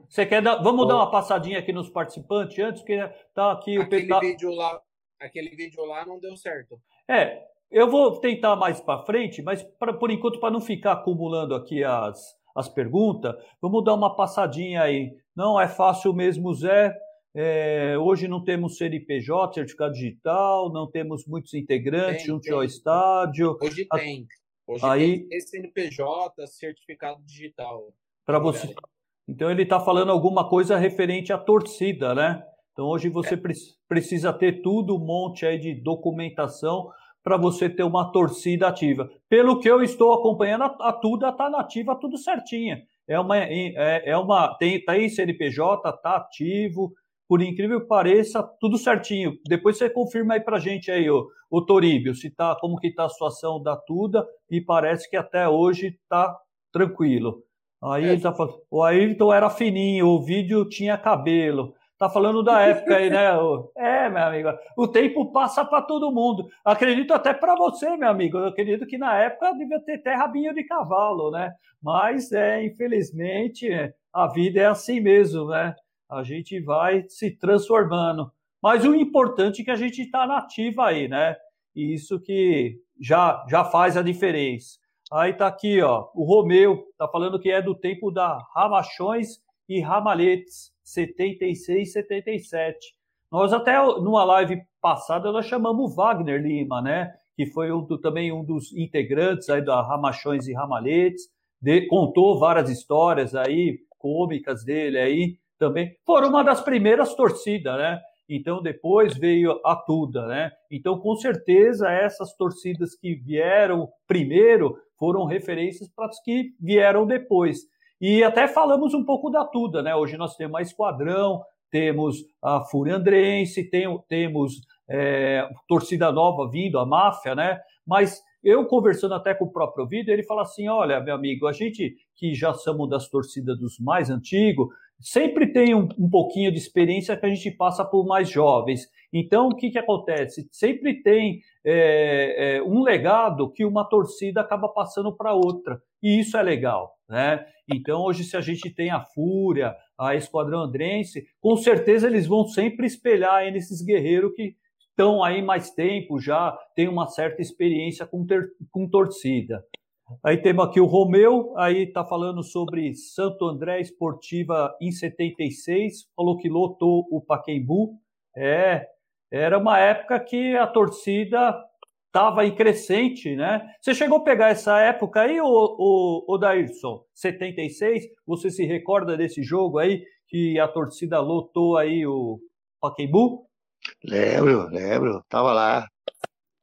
Você quer dar, vamos dar uma passadinha aqui nos participantes antes que tá aqui aquele o vídeo lá, aquele vídeo lá não deu certo. É, eu vou tentar mais para frente, mas pra, por enquanto para não ficar acumulando aqui as as perguntas, vamos dar uma passadinha aí. Não é fácil mesmo, Zé. É, hoje não temos CNPJ, certificado digital, não temos muitos integrantes junto ao estádio. Hoje a... tem. Hoje aí, tem CNPJ, certificado digital. Para você. Então ele está falando alguma coisa referente à torcida, né? Então hoje você é. precisa ter tudo, um monte aí de documentação para você ter uma torcida ativa. Pelo que eu estou acompanhando, a, a Tuda está nativa, tudo certinha. É uma, é, é uma tem, tá aí CNPJ, está ativo, por incrível que pareça, tudo certinho. Depois você confirma aí para gente aí, o, o Toríbio, se tá, como que está a situação da Tuda, e parece que até hoje está tranquilo. Aí é. tá falando, o Ayrton era fininho, o vídeo tinha cabelo. Tá falando da época aí, né? É, meu amigo. O tempo passa para todo mundo. Acredito até para você, meu amigo. Eu acredito que na época devia ter até rabinho de cavalo, né? Mas, é, infelizmente, a vida é assim mesmo, né? A gente vai se transformando. Mas o importante é que a gente está nativa aí, né? E isso que já, já faz a diferença. Aí tá aqui, ó, o Romeu tá falando que é do tempo da Ramachões e Ramaletes, 76, 77. Nós até numa live passada nós chamamos Wagner Lima, né? Que foi um do, também um dos integrantes aí da Ramachões e Ramaletes, de, contou várias histórias aí cômicas dele aí também. Foram uma das primeiras torcidas, né? Então depois veio a Tuda, né? Então com certeza essas torcidas que vieram primeiro foram referências para as que vieram depois. E até falamos um pouco da Tuda, né? Hoje nós temos a Esquadrão, temos a Fúria Andrense, tem, temos é, torcida nova vindo, a Máfia, né? Mas eu conversando até com o próprio vídeo, ele fala assim: olha, meu amigo, a gente que já somos das torcidas dos mais antigos, sempre tem um, um, pouquinho de experiência que a gente passa por mais jovens. Então, o que, que acontece? Sempre tem é, é, um legado que uma torcida acaba passando para outra. E isso é legal. Né? Então, hoje, se a gente tem a Fúria, a Esquadrão Andrense, com certeza eles vão sempre espelhar aí nesses guerreiros que estão aí mais tempo já, têm uma certa experiência com, ter, com torcida. Aí temos aqui o Romeu, aí está falando sobre Santo André Esportiva em 76, falou que lotou o Paquembu. É, era uma época que a torcida estava em crescente, né? Você chegou a pegar essa época aí, o, o, Dairson, 76? Você se recorda desse jogo aí que a torcida lotou aí o Paquembu? Lembro, lembro, tava lá.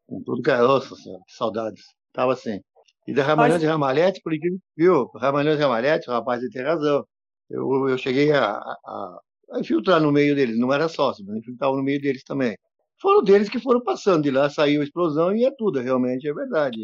Com tudo garoto, que saudades. Tava assim. E da Ramalhão Mas... de Ramalhete, por incrível viu, Ramalhão de Ramalhete, o rapaz tem razão. Eu, eu cheguei a, a, a, infiltrar no meio deles, não era sócio, mas infiltrava no meio deles também. Foram deles que foram passando, de lá saiu a explosão e é tudo, realmente é verdade.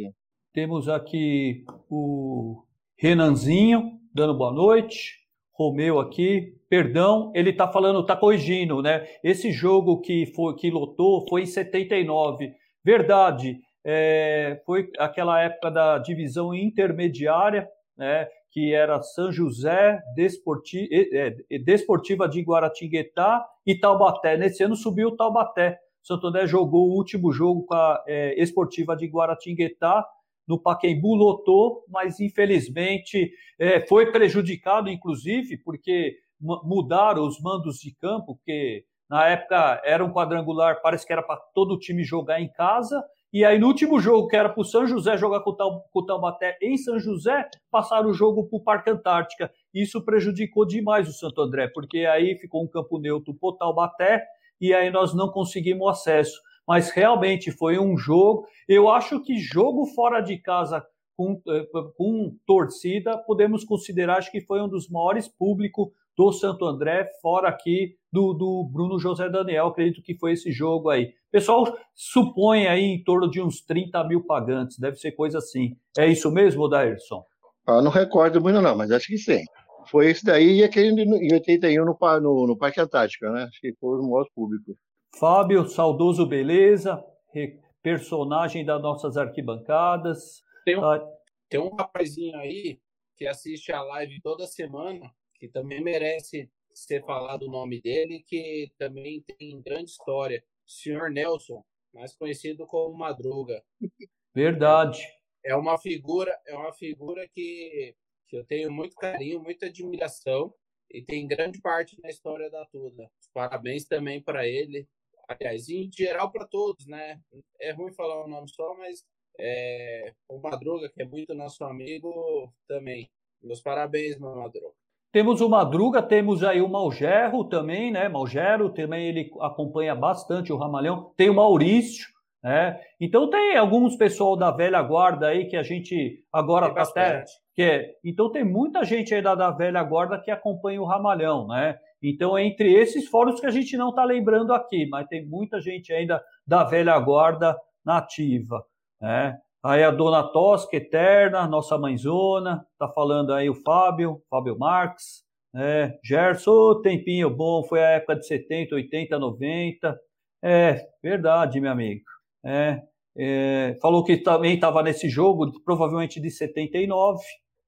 Temos aqui o Renanzinho, dando boa noite. Romeu aqui, perdão, ele está falando, está corrigindo, né? Esse jogo que foi que lotou foi em 79. Verdade, é, foi aquela época da divisão intermediária, né, que era São José, Desporti, é, Desportiva de Guaratinguetá e Taubaté. Nesse ano subiu o Taubaté. Santo André jogou o último jogo com a é, Esportiva de Guaratinguetá, no Paquembu lotou, mas infelizmente é, foi prejudicado, inclusive, porque mudaram os mandos de campo, porque na época era um quadrangular, parece que era para todo o time jogar em casa, e aí, no último jogo, que era para o São José jogar com o Taubaté em São José, passaram o jogo para o Parque Antártica. Isso prejudicou demais o Santo André, porque aí ficou um campo neutro para o Taubaté e aí nós não conseguimos acesso. Mas realmente foi um jogo. Eu acho que jogo fora de casa com, eh, com torcida, podemos considerar acho que foi um dos maiores públicos do Santo André, fora aqui do, do Bruno José Daniel. Acredito que foi esse jogo aí. O pessoal supõe aí em torno de uns 30 mil pagantes, deve ser coisa assim. É isso mesmo, Dairson? Ah, não recordo muito, não, mas acho que sim. Foi esse daí e aquele em 81 no, no, no Parque Antártica, né? Acho que foi o maior público. Fábio, saudoso beleza, personagem das nossas arquibancadas. Tem um, ah, tem um rapazinho aí que assiste a live toda semana que também merece ser falado o nome dele, que também tem grande história. Senhor Nelson, mais conhecido como Madruga. Verdade. É uma figura, é uma figura que, que eu tenho muito carinho, muita admiração e tem grande parte na história da Tuda. Parabéns também para ele. Aliás, em geral para todos, né? É ruim falar o nome só, mas é, o Madruga, que é muito nosso amigo, também. Meus parabéns, meu Madruga. Temos o Madruga, temos aí o Malgerro também, né? Malgero também ele acompanha bastante o Ramalhão. Tem o Maurício, né? Então tem alguns pessoal da velha guarda aí que a gente agora tá até que é, então tem muita gente aí da, da velha guarda que acompanha o Ramalhão, né? Então entre esses fóruns que a gente não está lembrando aqui, mas tem muita gente ainda da velha guarda nativa, né? Aí a dona Tosca, eterna, nossa mãezona, tá falando aí o Fábio, Fábio Marques, É, Gerson, tempinho bom, foi a época de 70, 80, 90. É, verdade, meu amigo. É, é, falou que também estava nesse jogo, provavelmente de 79.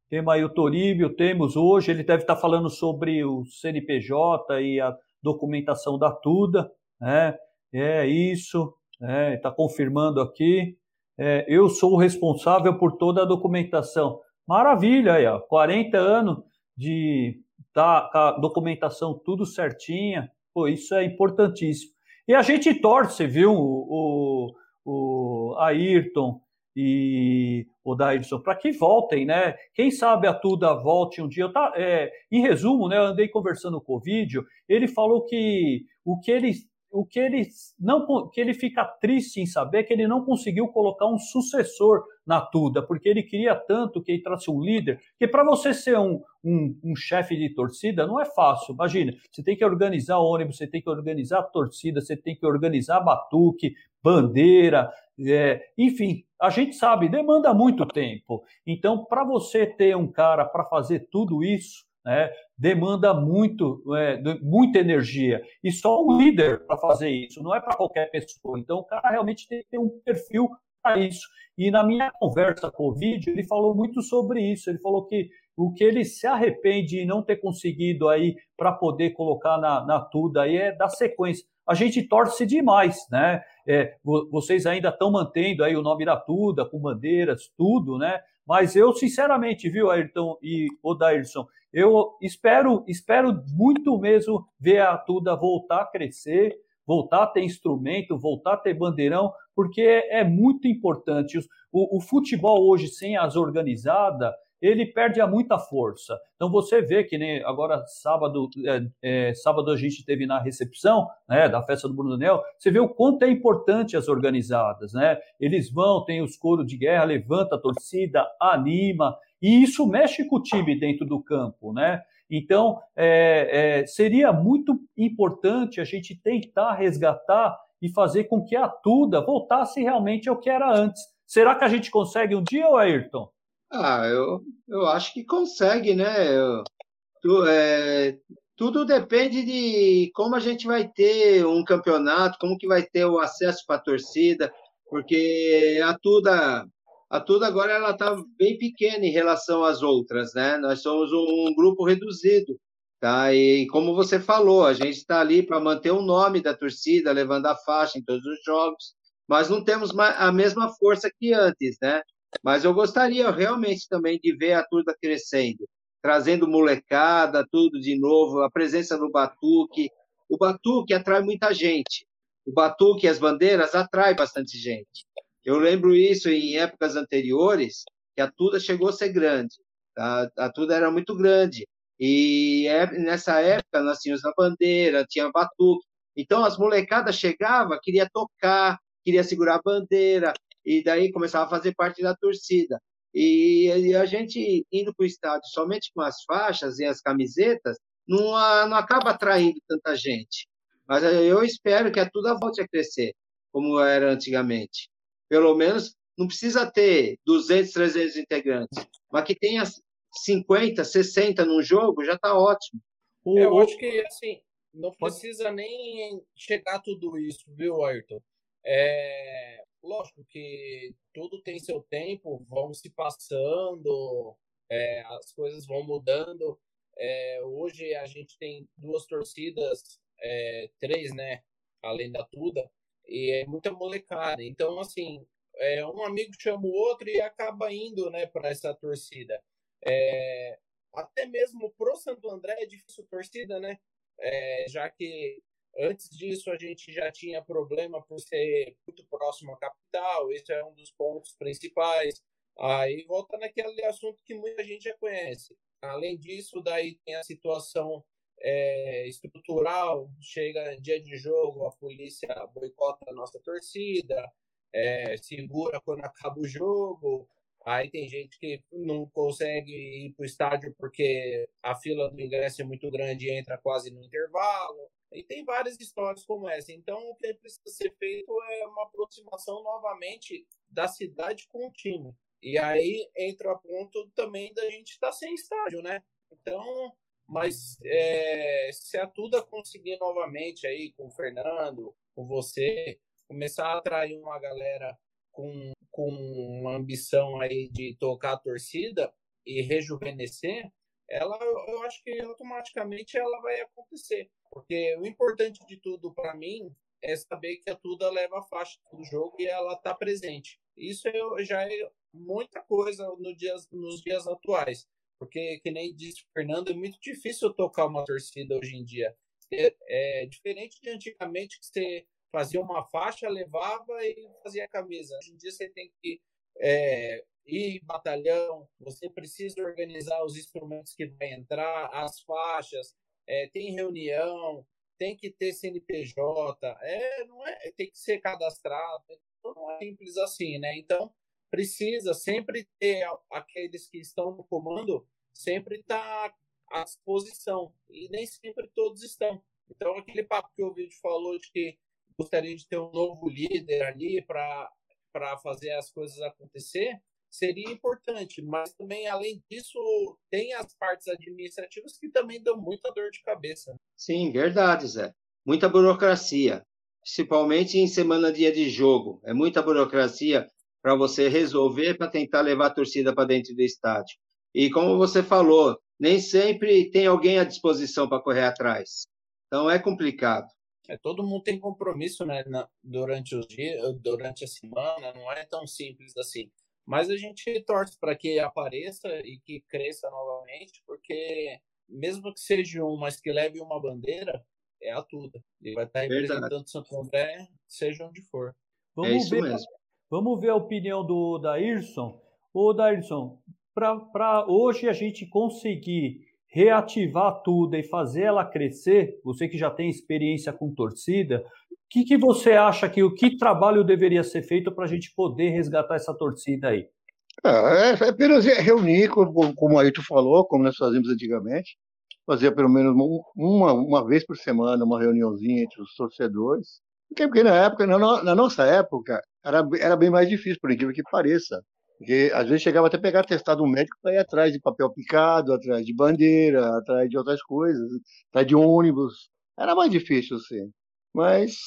Temos aí o Toribio, temos hoje, ele deve estar tá falando sobre o CNPJ e a documentação da Tuda, né? É isso, está é, confirmando aqui. É, eu sou o responsável por toda a documentação. Maravilha aí, ó, 40 anos de tá, a documentação tudo certinha. Pô, isso é importantíssimo. E a gente torce, viu, o, o, o Ayrton e o Daidson, para que voltem, né? Quem sabe a Tuda volte um dia. Eu tá, é, em resumo, né, eu andei conversando com o vídeo, ele falou que o que ele o que ele não que ele fica triste em saber é que ele não conseguiu colocar um sucessor na Tuda, porque ele queria tanto que ele trouxe um líder, que para você ser um, um, um chefe de torcida não é fácil. Imagina, você tem que organizar ônibus, você tem que organizar torcida, você tem que organizar batuque, bandeira, é, enfim, a gente sabe, demanda muito tempo. Então, para você ter um cara para fazer tudo isso, né, demanda muito, é, muita energia. E só o líder para fazer isso, não é para qualquer pessoa. Então, o cara realmente tem que ter um perfil para isso. E na minha conversa com o vídeo, ele falou muito sobre isso. Ele falou que o que ele se arrepende de não ter conseguido aí para poder colocar na, na Tuda aí é da sequência. A gente torce demais, né? É, vocês ainda estão mantendo aí o nome da Tuda, com bandeiras, tudo, né? Mas eu, sinceramente, viu, Ayrton e o Dairson, eu espero, espero muito mesmo ver a Tuda voltar a crescer, voltar a ter instrumento, voltar a ter bandeirão, porque é, é muito importante. O, o futebol hoje, sem as organizadas, ele perde a muita força. Então você vê que nem agora sábado, é, é, sábado a gente teve na recepção né, da festa do Bruno Daniel, você vê o quanto é importante as organizadas, né? Eles vão, tem os coros de guerra, levanta a torcida, anima, e isso mexe com o time dentro do campo, né? Então é, é seria muito importante a gente tentar resgatar e fazer com que a Tuda voltasse realmente ao que era antes. Será que a gente consegue um dia, Ayrton? Ah, eu, eu acho que consegue, né? Eu, tu, é, tudo depende de como a gente vai ter um campeonato, como que vai ter o acesso para a torcida, porque a Tuda, a Tuda agora ela está bem pequena em relação às outras, né? Nós somos um, grupo reduzido, tá? E como você falou, a gente está ali para manter o nome da torcida, levando a faixa em todos os jogos, mas não temos a mesma força que antes, né? Mas eu gostaria realmente também de ver a turma crescendo, trazendo molecada, tudo de novo, a presença do Batuque. O Batuque atrai muita gente. O Batuque e as bandeiras atrai bastante gente. Eu lembro isso em épocas anteriores, que a Tuda chegou a ser grande. Tá? A Tuda era muito grande. E é, nessa época nós tínhamos a bandeira, tinha batuque. Então as molecadas chegavam, queria tocar, queria segurar a bandeira, e daí começava a fazer parte da torcida. E, e a gente indo para o estádio somente com as faixas e as camisetas, não, não acaba atraindo tanta gente. Mas eu espero que a tudo volte a crescer, como era antigamente. Pelo menos não precisa ter 200, 300 integrantes, mas que tenha 50, 60 num jogo, já está ótimo. Eu acho que, assim, não precisa nem chegar tudo isso, viu, Ayrton? É, lógico que tudo tem seu tempo, vão se passando, é, as coisas vão mudando. É, hoje a gente tem duas torcidas, é, três, né? Além da Tuda, e é muita molecada. Então, assim, é, um amigo chama o outro e acaba indo né, para essa torcida. É, até mesmo pro Santo André é difícil torcida, né? É, já que Antes disso, a gente já tinha problema por ser muito próximo à capital, esse é um dos pontos principais. Aí volta naquele assunto que muita gente já conhece. Além disso, daí tem a situação é, estrutural, chega dia de jogo, a polícia boicota a nossa torcida, é, segura quando acaba o jogo, aí tem gente que não consegue ir para o estádio porque a fila do ingresso é muito grande e entra quase no intervalo. E tem várias histórias como essa. Então, o que precisa ser feito é uma aproximação novamente da cidade com o time. E aí entra o ponto também da gente estar tá sem estádio, né? Então, mas é, se a Tuda conseguir novamente aí com o Fernando, com você, começar a atrair uma galera com, com uma ambição aí de tocar a torcida e rejuvenescer, ela, eu acho que automaticamente ela vai acontecer. Porque o importante de tudo para mim é saber que a Tuda leva a faixa do jogo e ela está presente. Isso já é muita coisa no dias, nos dias atuais. Porque, que nem disse o Fernando, é muito difícil tocar uma torcida hoje em dia. É, é diferente de antigamente que você fazia uma faixa, levava e fazia a camisa. Hoje em dia você tem que é, ir batalhão, você precisa organizar os instrumentos que vai entrar, as faixas, é, tem reunião, tem que ter CNPJ, é, não é, tem que ser cadastrado, então não é simples assim, né? Então precisa sempre ter aqueles que estão no comando sempre tá à disposição e nem sempre todos estão. Então aquele papo que o vídeo falou de que gostaria de ter um novo líder ali para para fazer as coisas acontecer seria importante, mas também além disso tem as partes administrativas que também dão muita dor de cabeça. Sim, verdade, Zé. Muita burocracia, principalmente em semana dia de jogo. É muita burocracia para você resolver para tentar levar a torcida para dentro do estádio. E como você falou, nem sempre tem alguém à disposição para correr atrás. Então é complicado. É, todo mundo tem compromisso né, na, durante os dias, durante a semana, não é tão simples assim. Mas a gente torce para que apareça e que cresça novamente, porque mesmo que seja um, mas que leve uma bandeira, é a Tuda. Ele vai estar representando Verdade. Santo André, seja onde for. Vamos é isso ver, mesmo. Vamos ver a opinião do Daírson. Ô, Daírson, para hoje a gente conseguir reativar tudo e fazer ela crescer, você que já tem experiência com torcida, o que, que você acha que o que trabalho deveria ser feito para a gente poder resgatar essa torcida aí? É, é apenas reunir, como, como o Ayrton falou, como nós fazíamos antigamente, fazer pelo menos uma, uma vez por semana uma reuniãozinha entre os torcedores. Porque, porque na época, na, na nossa época, era, era bem mais difícil, por incrível que pareça. Porque às vezes chegava até pegar testado um médico para ir atrás de papel picado, atrás de bandeira, atrás de outras coisas, atrás de ônibus. Era mais difícil, sim. Mas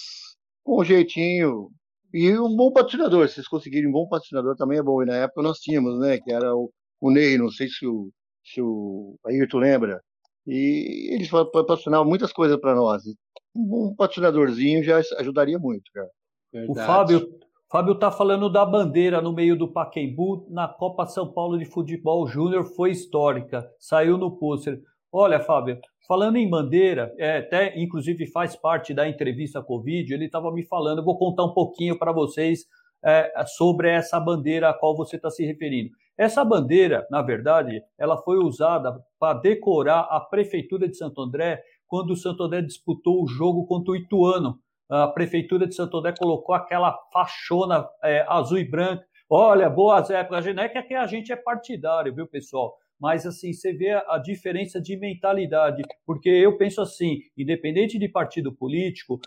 com um jeitinho. E um bom patrocinador, se vocês conseguirem um bom patrocinador também é bom. E na época nós tínhamos, né? Que era o, o Ney, não sei se o, se o Ayrton lembra. E eles patrocinavam muitas coisas para nós. Um patrocinadorzinho já ajudaria muito, cara. Verdade. O Fábio Fábio está falando da bandeira no meio do Paquembu na Copa São Paulo de Futebol Júnior foi histórica, saiu no pôster. Olha, Fábio, falando em bandeira, é, até inclusive faz parte da entrevista com o vídeo, ele estava me falando, eu vou contar um pouquinho para vocês é, sobre essa bandeira a qual você está se referindo. Essa bandeira, na verdade, ela foi usada para decorar a Prefeitura de Santo André quando o Santo André disputou o jogo contra o Ituano, a Prefeitura de Santo André colocou aquela fachona é, azul e branca. Olha, boas épocas. Não é que a gente é partidário, viu, pessoal? Mas, assim, você vê a diferença de mentalidade. Porque eu penso assim, independente de partido político,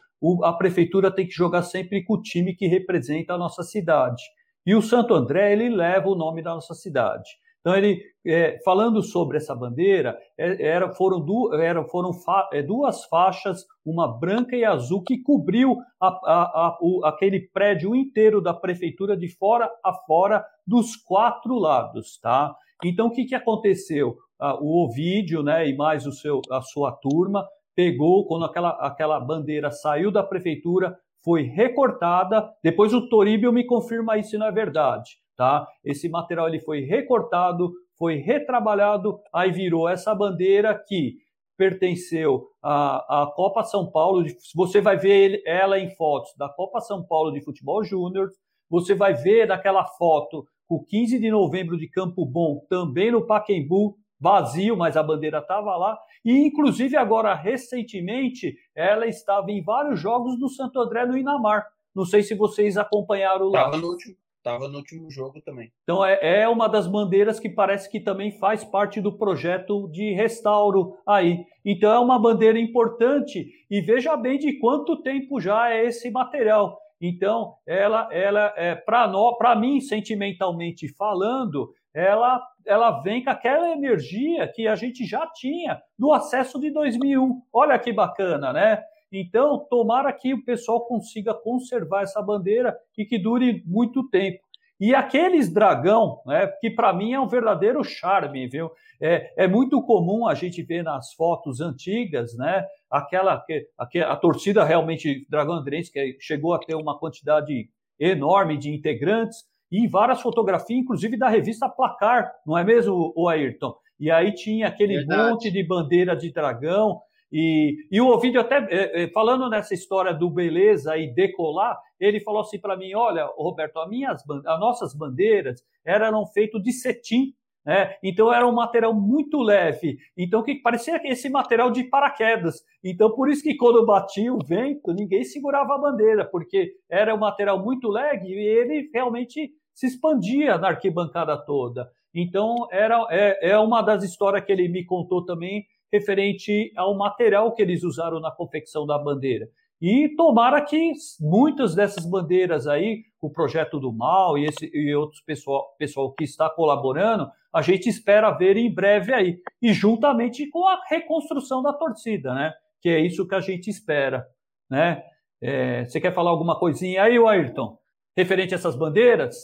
a prefeitura tem que jogar sempre com o time que representa a nossa cidade. E o Santo André, ele leva o nome da nossa cidade. Então, ele, é, falando sobre essa bandeira, é, era, foram, du, era, foram fa, é, duas faixas, uma branca e azul, que cobriu a, a, a, o, aquele prédio inteiro da prefeitura de fora a fora, dos quatro lados. Tá? Então, o que, que aconteceu? Ah, o Ovídio né, e mais o seu, a sua turma pegou, quando aquela, aquela bandeira saiu da prefeitura, foi recortada. Depois o Toríbio me confirma isso não é verdade tá? Esse material ele foi recortado, foi retrabalhado, aí virou essa bandeira que pertenceu à, à Copa São Paulo. Você vai ver ela em fotos da Copa São Paulo de Futebol Júnior. Você vai ver daquela foto o 15 de novembro de Campo Bom, também no Paquembu, vazio, mas a bandeira estava lá. E, inclusive, agora, recentemente, ela estava em vários jogos do Santo André no Inamar. Não sei se vocês acompanharam lá. Estava no último, Estava no último jogo também. Então é, é uma das bandeiras que parece que também faz parte do projeto de restauro aí. Então é uma bandeira importante e veja bem de quanto tempo já é esse material. Então ela, ela é para nós, para mim sentimentalmente falando, ela, ela vem com aquela energia que a gente já tinha do acesso de 2001. Olha que bacana, né? Então, tomara que o pessoal consiga conservar essa bandeira e que dure muito tempo. E aqueles dragão, né, que para mim é um verdadeiro charme, viu? É, é muito comum a gente ver nas fotos antigas, né, aquela que a, a torcida realmente dragão andrense que chegou a ter uma quantidade enorme de integrantes e várias fotografias, inclusive da revista Placar, não é mesmo, o Ayrton? E aí tinha aquele Verdade. monte de bandeira de dragão. E, e o Ovidio até, é, é, falando nessa história do beleza e decolar, ele falou assim para mim, olha, Roberto, as, minhas, as nossas bandeiras eram feitas de cetim, né? Então era um material muito leve, então que parecia esse material de paraquedas. Então por isso que quando batia o vento, ninguém segurava a bandeira, porque era um material muito leve e ele realmente se expandia na arquibancada toda. Então era é, é uma das histórias que ele me contou também referente ao material que eles usaram na confecção da bandeira. E tomara que muitas dessas bandeiras aí, o projeto do mal e, esse, e outros pessoal, pessoal que está colaborando, a gente espera ver em breve aí. E juntamente com a reconstrução da torcida, né? Que é isso que a gente espera, né? É, você quer falar alguma coisinha aí, Ayrton? Referente a essas bandeiras?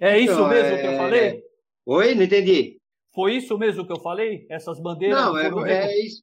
É isso então, mesmo é... que eu falei? Oi, não entendi. Foi isso mesmo que eu falei? Essas bandeiras. Não, é, é, isso.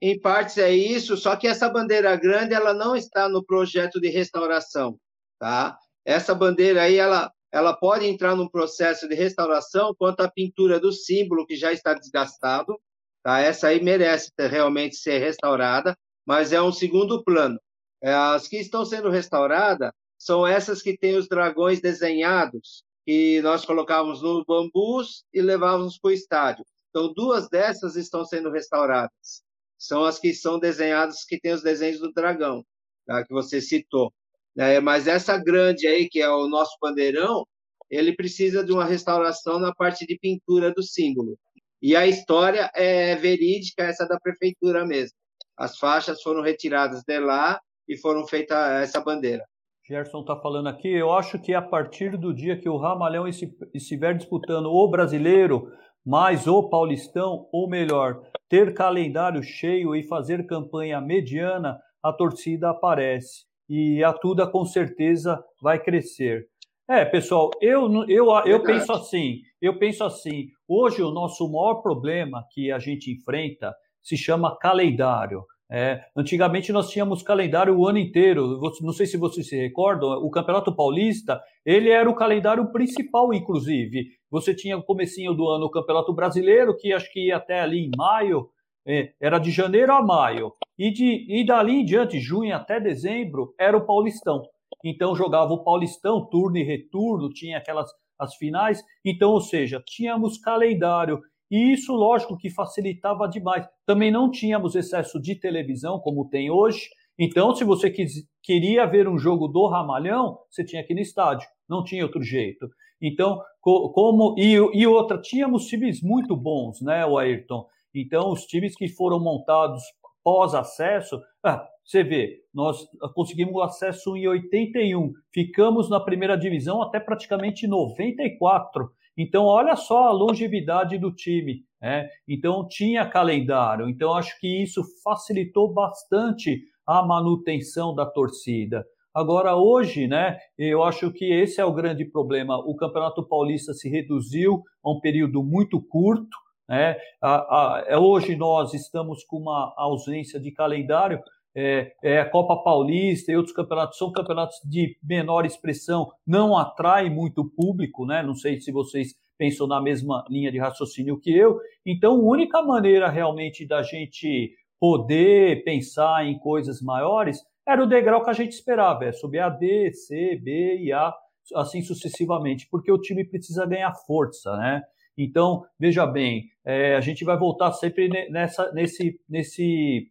Em partes é isso, só que essa bandeira grande ela não está no projeto de restauração, tá? Essa bandeira aí ela ela pode entrar num processo de restauração quanto à pintura do símbolo que já está desgastado, tá? Essa aí merece realmente ser restaurada, mas é um segundo plano. É, as que estão sendo restauradas são essas que têm os dragões desenhados, que nós colocávamos no bambus e levávamos para o estádio. Então, duas dessas estão sendo restauradas são as que são desenhadas, que tem os desenhos do dragão, tá? que você citou. É, mas essa grande aí, que é o nosso bandeirão, ele precisa de uma restauração na parte de pintura do símbolo. E a história é verídica, essa da prefeitura mesmo. As faixas foram retiradas de lá e foram feita essa bandeira. Gerson está falando aqui, eu acho que a partir do dia que o Ramalhão estiver disputando o brasileiro, mais o Paulistão, ou melhor, ter calendário cheio e fazer campanha mediana, a torcida aparece. E a Tuda com certeza vai crescer. É, pessoal, eu, eu, eu penso assim, eu penso assim, hoje o nosso maior problema que a gente enfrenta se chama calendário. É, antigamente nós tínhamos calendário o ano inteiro. Não sei se vocês se recordam, o Campeonato Paulista, ele era o calendário principal, inclusive. Você tinha o comecinho do ano o Campeonato Brasileiro, que acho que ia até ali em maio, é, era de janeiro a maio. E, de, e dali em diante, junho até dezembro, era o Paulistão. Então jogava o Paulistão, turno e retorno, tinha aquelas as finais. Então, ou seja, tínhamos calendário. E isso, lógico, que facilitava demais. Também não tínhamos excesso de televisão, como tem hoje. Então, se você quis, queria ver um jogo do Ramalhão, você tinha que ir no estádio. Não tinha outro jeito. Então, como. E, e outra, tínhamos times muito bons, né, o Ayrton? Então, os times que foram montados pós-acesso, ah, você vê, nós conseguimos acesso em 81, ficamos na primeira divisão até praticamente 94. Então, olha só a longevidade do time. Né? Então, tinha calendário. Então, acho que isso facilitou bastante a manutenção da torcida. Agora, hoje, né, eu acho que esse é o grande problema. O Campeonato Paulista se reduziu a um período muito curto. Né? A, a, é, hoje nós estamos com uma ausência de calendário, é, é, a Copa Paulista e outros campeonatos são campeonatos de menor expressão, não atrai muito público, né? Não sei se vocês pensam na mesma linha de raciocínio que eu. Então, a única maneira realmente da gente poder pensar em coisas maiores era o degrau que a gente esperava, é subir a D, C, B e A, assim sucessivamente, porque o time precisa ganhar força, né? Então, veja bem, é, a gente vai voltar sempre nessa, nesse, nesse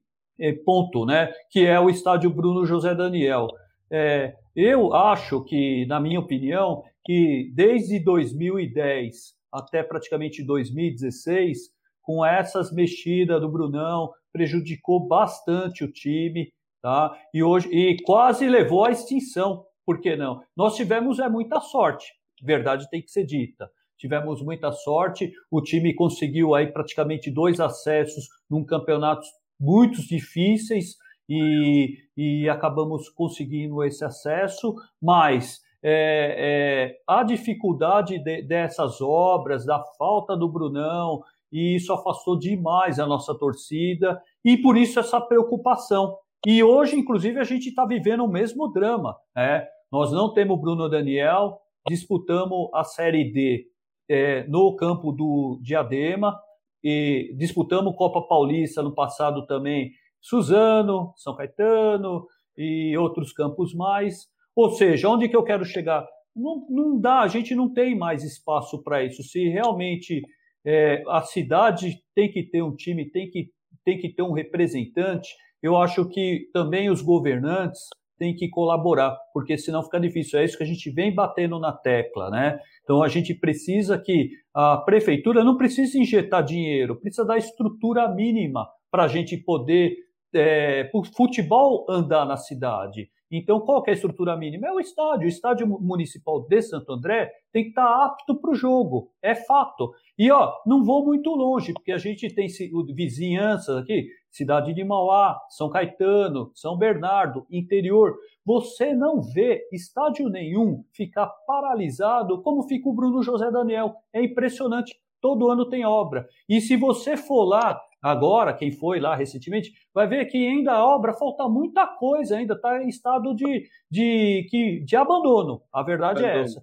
ponto, né? Que é o estádio Bruno José Daniel. É, eu acho que, na minha opinião, que desde 2010 até praticamente 2016, com essas mexidas do Brunão, prejudicou bastante o time, tá? E hoje e quase levou à extinção. Por que não? Nós tivemos é muita sorte, verdade tem que ser dita. tivemos muita sorte. O time conseguiu aí praticamente dois acessos num campeonato muito difíceis e, e acabamos conseguindo esse acesso, mas é, é, a dificuldade de, dessas obras, da falta do Brunão, e isso afastou demais a nossa torcida, e por isso essa preocupação. E hoje, inclusive, a gente está vivendo o mesmo drama. Né? Nós não temos Bruno Daniel, disputamos a Série D é, no campo do Diadema, e disputamos Copa Paulista no passado também, Suzano, São Caetano e outros campos mais. Ou seja, onde que eu quero chegar? Não, não dá, a gente não tem mais espaço para isso. Se realmente é, a cidade tem que ter um time, tem que, tem que ter um representante, eu acho que também os governantes têm que colaborar, porque senão fica difícil. É isso que a gente vem batendo na tecla, né? Então a gente precisa que a prefeitura não precisa injetar dinheiro, precisa dar estrutura mínima para a gente poder é, o futebol andar na cidade. Então, qual é a estrutura mínima? É o estádio. O estádio municipal de Santo André tem que estar apto para o jogo. É fato. E, ó, não vou muito longe, porque a gente tem vizinhanças aqui, cidade de Mauá, São Caetano, São Bernardo, interior. Você não vê estádio nenhum ficar paralisado como fica o Bruno José Daniel. É impressionante. Todo ano tem obra. E se você for lá agora, quem foi lá recentemente, vai ver que ainda a obra falta muita coisa, ainda está em estado de, de, de, de abandono. A verdade é essa.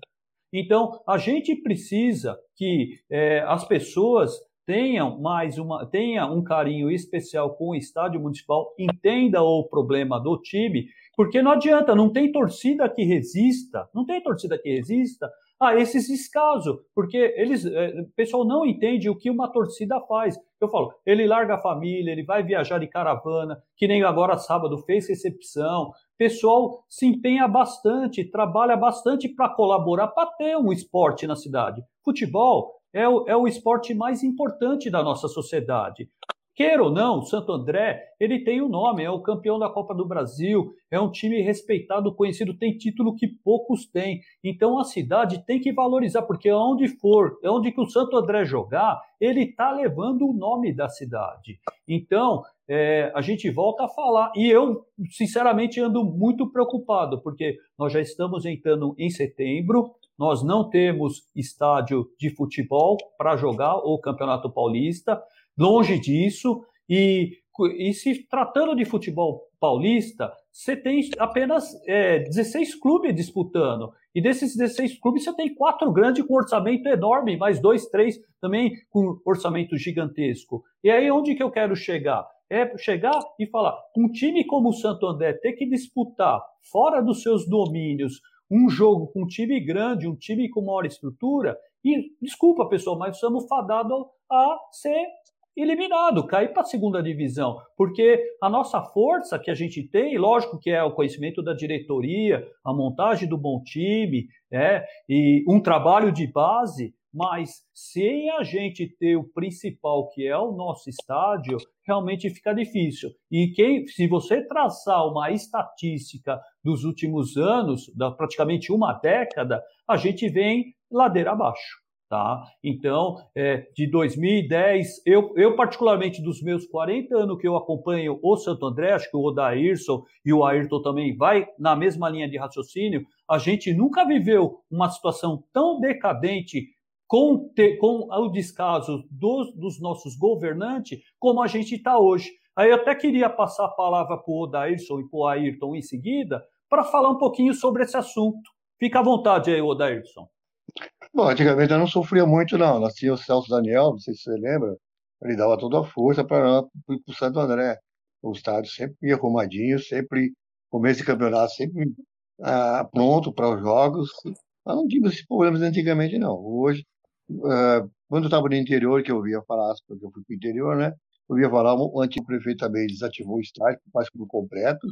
Então, a gente precisa que é, as pessoas tenham mais uma, tenha um carinho especial com o estádio municipal, entenda o problema do time, porque não adianta, não tem torcida que resista, não tem torcida que resista a esses descasos, porque eles, é, o pessoal não entende o que uma torcida faz. Eu falo, ele larga a família, ele vai viajar de caravana, que nem agora sábado fez recepção. Pessoal se empenha bastante, trabalha bastante para colaborar, para ter um esporte na cidade. Futebol é o, é o esporte mais importante da nossa sociedade. Queira ou não, o Santo André, ele tem o um nome, é o campeão da Copa do Brasil, é um time respeitado, conhecido, tem título que poucos têm. Então a cidade tem que valorizar, porque onde for, onde que o Santo André jogar, ele está levando o nome da cidade. Então, é, a gente volta a falar. E eu, sinceramente, ando muito preocupado, porque nós já estamos entrando em setembro, nós não temos estádio de futebol para jogar o Campeonato Paulista. Longe disso, e, e se tratando de futebol paulista, você tem apenas é, 16 clubes disputando. E desses 16 clubes, você tem quatro grandes com orçamento enorme, mais dois, três também com orçamento gigantesco. E aí, onde que eu quero chegar? É chegar e falar, um time como o Santo André ter que disputar fora dos seus domínios um jogo com um time grande, um time com maior estrutura, e desculpa, pessoal, mas estamos fadados a ser eliminado, cair para a segunda divisão, porque a nossa força que a gente tem, lógico que é o conhecimento da diretoria, a montagem do bom time, é, e um trabalho de base, mas sem a gente ter o principal, que é o nosso estádio, realmente fica difícil. E quem, se você traçar uma estatística dos últimos anos, da praticamente uma década, a gente vem ladeira abaixo. Tá? Então, é, de 2010, eu, eu particularmente dos meus 40 anos que eu acompanho o Santo André, acho que o Odairson e o Ayrton também vai na mesma linha de raciocínio, a gente nunca viveu uma situação tão decadente com, te, com o descaso dos, dos nossos governantes como a gente está hoje. Aí eu até queria passar a palavra para o Odairson e para o Ayrton em seguida, para falar um pouquinho sobre esse assunto. Fica à vontade aí, Odairson. Bom, antigamente eu não sofria muito, não. Nascia o Celso Daniel, não sei se você lembra, ele dava toda a força para o Santo André. O estádio sempre ia arrumadinho, sempre, começo de campeonato, sempre ah, pronto para os jogos. Mas não tive esses problemas antigamente, não. Hoje, ah, quando eu estava no interior, que eu ouvia falar, porque eu fui para o interior, né? Eu ouvia falar, o antigo prefeito também desativou o estádio, quase por completo.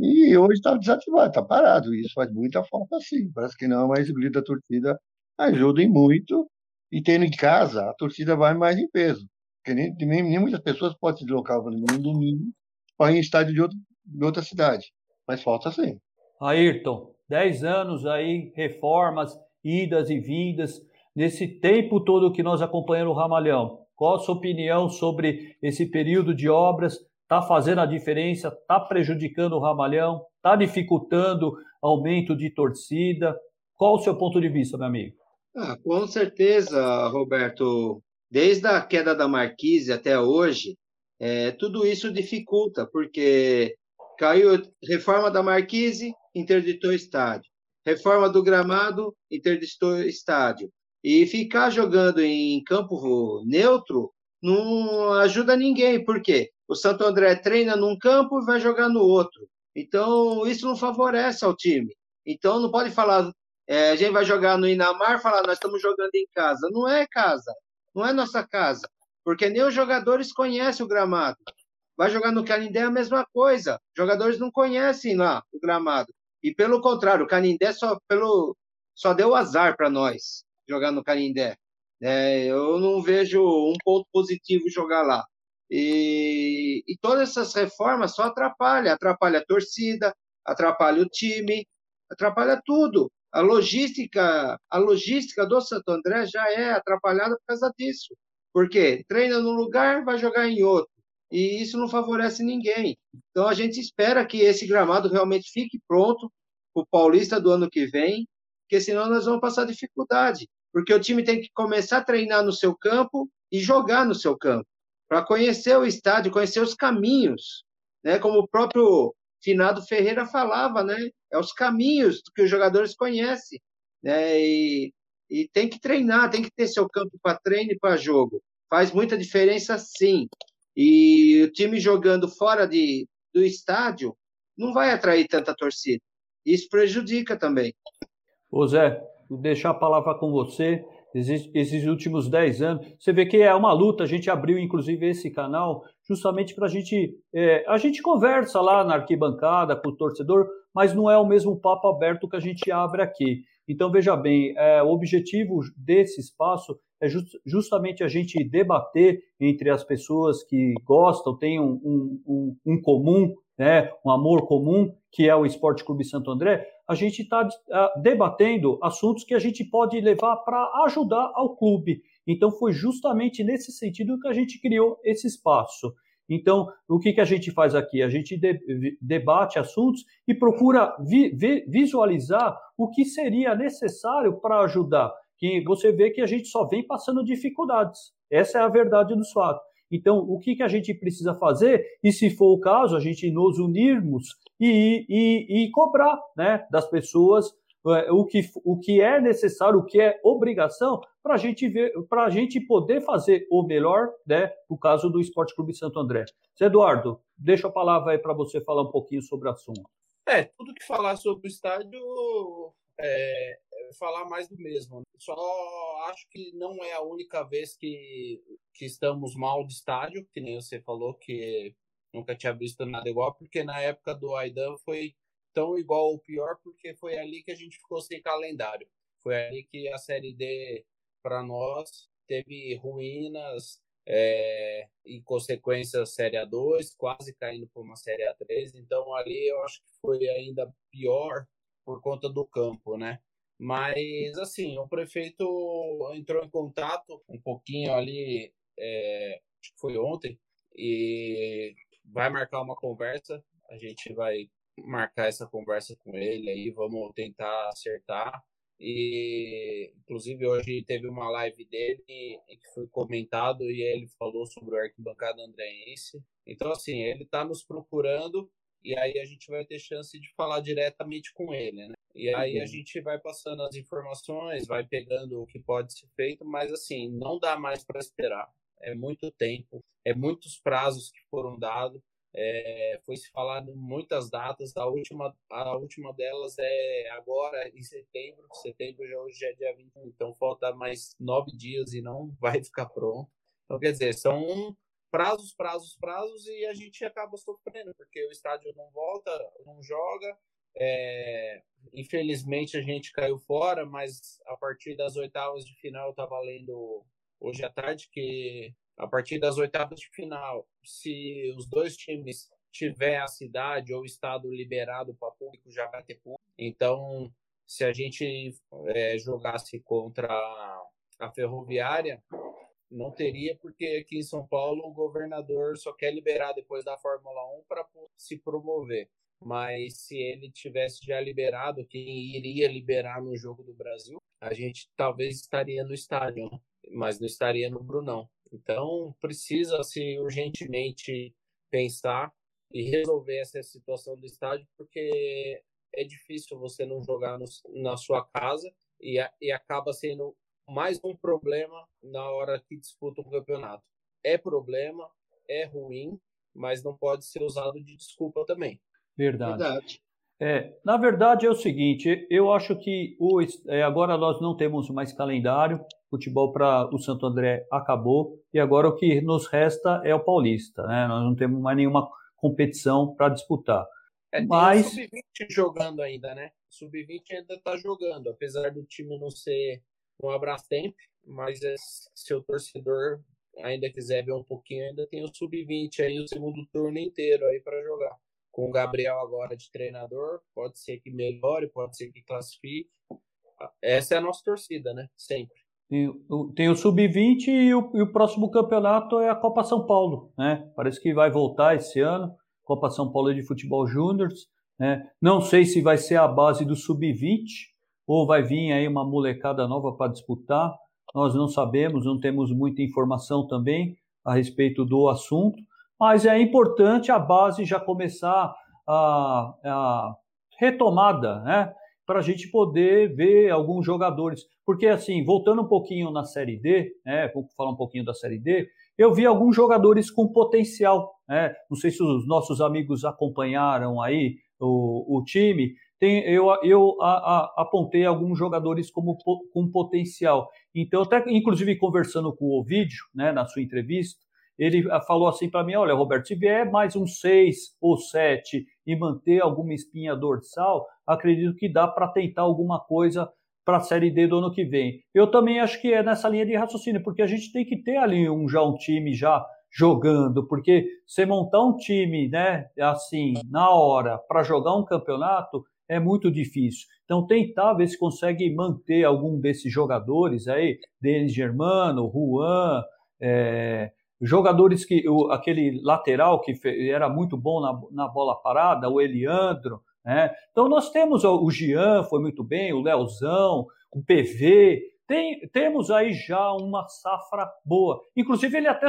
E hoje está desativado, está parado. Isso faz muita falta, sim. Parece que não, mas o grito da torcida ajudem muito. E tendo em casa, a torcida vai mais em peso. Porque nem, nem, nem muitas pessoas podem se deslocar no domingo para ir em estádio de, outro, de outra cidade. Mas falta sim. Ayrton, 10 anos aí, reformas, idas e vindas. nesse tempo todo que nós acompanhamos o Ramalhão? Qual a sua opinião sobre esse período de obras? Está fazendo a diferença? Está prejudicando o Ramalhão? Está dificultando aumento de torcida? Qual o seu ponto de vista, meu amigo? Ah, com certeza, Roberto. Desde a queda da Marquise até hoje, é, tudo isso dificulta, porque caiu reforma da Marquise, interditou estádio. Reforma do gramado, interditou estádio. E ficar jogando em campo neutro não ajuda ninguém. Por quê? O Santo André treina num campo e vai jogar no outro. Então, isso não favorece ao time. Então, não pode falar, é, a gente vai jogar no Inamar, falar, nós estamos jogando em casa. Não é casa, não é nossa casa, porque nem os jogadores conhecem o gramado. Vai jogar no Canindé é a mesma coisa. Os jogadores não conhecem lá o gramado. E pelo contrário, o Canindé só, pelo, só deu azar para nós jogar no Canindé. É, eu não vejo um ponto positivo jogar lá. E, e todas essas reformas só atrapalham, atrapalha a torcida, atrapalha o time, atrapalha tudo. A logística, a logística do Santo André já é atrapalhada por causa disso. Porque treina num lugar, vai jogar em outro. E isso não favorece ninguém. Então a gente espera que esse gramado realmente fique pronto para o Paulista do ano que vem, porque senão nós vamos passar dificuldade. Porque o time tem que começar a treinar no seu campo e jogar no seu campo, para conhecer o estádio, conhecer os caminhos, né? Como o próprio Finado Ferreira falava, né? É os caminhos que os jogadores conhecem, né? E, e tem que treinar, tem que ter seu campo para treino e para jogo. Faz muita diferença, sim. E o time jogando fora de, do estádio não vai atrair tanta torcida. Isso prejudica também. Ô Zé, vou deixar a palavra com você. Esses últimos 10 anos, você vê que é uma luta. A gente abriu, inclusive, esse canal justamente para a gente. É, a gente conversa lá na arquibancada com o torcedor, mas não é o mesmo papo aberto que a gente abre aqui. Então, veja bem, é, o objetivo desse espaço é just, justamente a gente debater entre as pessoas que gostam, têm um, um, um, um comum, né, um amor comum, que é o Esporte Clube Santo André, a gente está uh, debatendo assuntos que a gente pode levar para ajudar ao clube. Então, foi justamente nesse sentido que a gente criou esse espaço. Então, o que, que a gente faz aqui? A gente de, debate assuntos e procura vi, vi, visualizar o que seria necessário para ajudar. Que você vê que a gente só vem passando dificuldades. Essa é a verdade dos fatos. Então, o que, que a gente precisa fazer? E se for o caso, a gente nos unirmos e, e, e cobrar né, das pessoas é, o que, o que é necessário, o que é obrigação, para gente ver, para a gente poder fazer o melhor, né? No caso do Esporte Clube Santo André. Eduardo, deixa a palavra aí para você falar um pouquinho sobre o assunto. É, tudo que falar sobre o estádio é falar mais do mesmo. Só acho que não é a única vez que, que estamos mal de estádio, que nem você falou que nunca tinha visto nada igual, porque na época do Aidan foi tão igual ou pior, porque foi ali que a gente ficou sem calendário. Foi ali que a Série D, para nós, teve ruínas é, e consequências Série A2, quase caindo para uma Série A3. Então ali eu acho que foi ainda pior por conta do campo, né? Mas, assim, o prefeito entrou em contato um pouquinho ali, é, acho que foi ontem, e vai marcar uma conversa. A gente vai marcar essa conversa com ele aí, vamos tentar acertar. E, inclusive, hoje teve uma live dele que foi comentado e ele falou sobre o arquibancada andreense. Então, assim, ele está nos procurando e aí a gente vai ter chance de falar diretamente com ele, né? E aí a gente vai passando as informações, vai pegando o que pode ser feito, mas assim, não dá mais para esperar. É muito tempo, é muitos prazos que foram dados. É, foi se falado muitas datas, a última, a última delas é agora em setembro, setembro já hoje é dia 20, então falta mais nove dias e não vai ficar pronto. Então, quer dizer, são prazos, prazos, prazos e a gente acaba sofrendo, porque o estádio não volta, não joga. É, infelizmente a gente caiu fora, mas a partir das oitavas de final eu estava lendo hoje à tarde que a partir das oitavas de final, se os dois times tiver a cidade ou o estado liberado para público, já vai ter público. Então, se a gente é, jogasse contra a ferroviária, não teria, porque aqui em São Paulo o governador só quer liberar depois da Fórmula 1 para se promover. Mas se ele tivesse já liberado, quem iria liberar no Jogo do Brasil, a gente talvez estaria no estádio, mas não estaria no Brunão. Então precisa-se urgentemente pensar e resolver essa situação do estádio, porque é difícil você não jogar no, na sua casa e, e acaba sendo mais um problema na hora que disputa um campeonato. É problema, é ruim, mas não pode ser usado de desculpa também. Verdade. verdade. É, na verdade é o seguinte, eu acho que o, é, agora nós não temos mais calendário, futebol para o Santo André acabou e agora o que nos resta é o Paulista, né? Nós não temos mais nenhuma competição para disputar. É, Mas sub-20 jogando ainda, né? Sub-20 ainda está jogando, apesar do time não ser um Abrastemp, mas é, se o torcedor ainda quiser ver um pouquinho, ainda tem o sub-20 aí, o segundo turno inteiro aí para jogar. Com o Gabriel agora de treinador, pode ser que melhore, pode ser que classifique. Essa é a nossa torcida, né? Sempre. Tem, o, tem o sub-20 e, e o, próximo campeonato é a Copa São Paulo, né? Parece que vai voltar esse ano, Copa São Paulo de Futebol Júnior. Né? Não sei se vai ser a base do sub-20, ou vai vir aí uma molecada nova para disputar. Nós não sabemos, não temos muita informação também a respeito do assunto, mas é importante a base já começar a, a retomada, né? Para a gente poder ver alguns jogadores. Porque, assim, voltando um pouquinho na Série D, né? Vou falar um pouquinho da Série D, eu vi alguns jogadores com potencial. Né? Não sei se os nossos amigos acompanharam aí o, o time, tem, eu, eu a, a, apontei alguns jogadores como com potencial. Então, até inclusive conversando com o Ovidio, né, na sua entrevista, ele ah, falou assim para mim: olha, Roberto, se vier mais um seis ou sete e manter alguma espinha dorsal, acredito que dá para tentar alguma coisa para a Série D do ano que vem. Eu também acho que é nessa linha de raciocínio, porque a gente tem que ter ali um, já um time já jogando, porque você montar um time, né, assim, na hora para jogar um campeonato é muito difícil. Então tentar ver se consegue manter algum desses jogadores aí, Denis Germano, Juan, é, jogadores que o, aquele lateral que era muito bom na, na bola parada, o Eliandro, né? Então nós temos o, o Gian foi muito bem, o Leozão, o PV, tem, temos aí já uma safra boa. Inclusive, ele até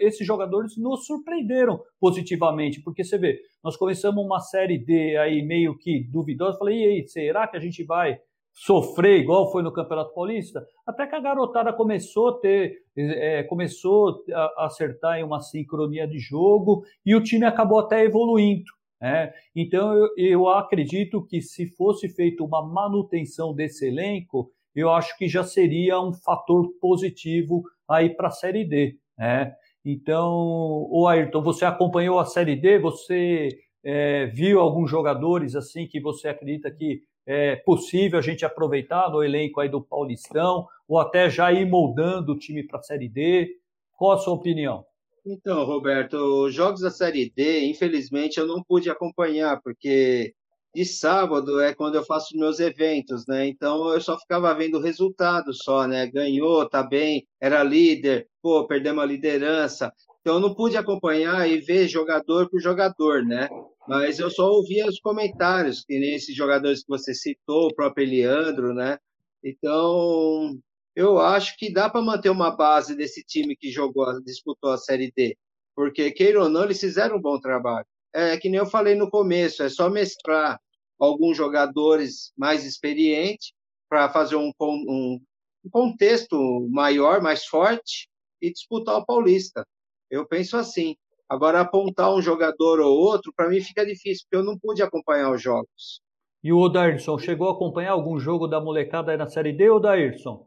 esses jogadores nos surpreenderam positivamente, porque você vê, nós começamos uma série D aí meio que duvidosa. Falei, e aí, será que a gente vai sofrer igual foi no Campeonato Paulista? Até que a garotada começou a ter, é, começou a acertar em uma sincronia de jogo e o time acabou até evoluindo. É, então eu, eu acredito que se fosse feita uma manutenção desse elenco, eu acho que já seria um fator positivo aí para a Série D. Né? Então, o Ayrton, você acompanhou a Série D? Você é, viu alguns jogadores assim que você acredita que é possível a gente aproveitar no elenco aí do Paulistão ou até já ir moldando o time para a Série D? Qual a sua opinião? Então, Roberto, os jogos da Série D, infelizmente, eu não pude acompanhar, porque de sábado é quando eu faço meus eventos, né? Então eu só ficava vendo o resultado só, né? Ganhou, tá bem, era líder, pô, perdemos a liderança. Então eu não pude acompanhar e ver jogador por jogador, né? Mas eu só ouvia os comentários, que nem esses jogadores que você citou, o próprio Eliandro, né? Então, eu acho que dá para manter uma base desse time que jogou, disputou a Série D, porque queira ou não, eles fizeram um bom trabalho é que nem eu falei no começo, é só mesclar alguns jogadores mais experientes para fazer um, um, um, contexto maior, mais forte e disputar o Paulista. Eu penso assim. Agora, apontar um jogador ou outro, para mim fica difícil, porque eu não pude acompanhar os jogos. E o Odairson, chegou a acompanhar algum jogo da molecada aí na Série D, Odairson?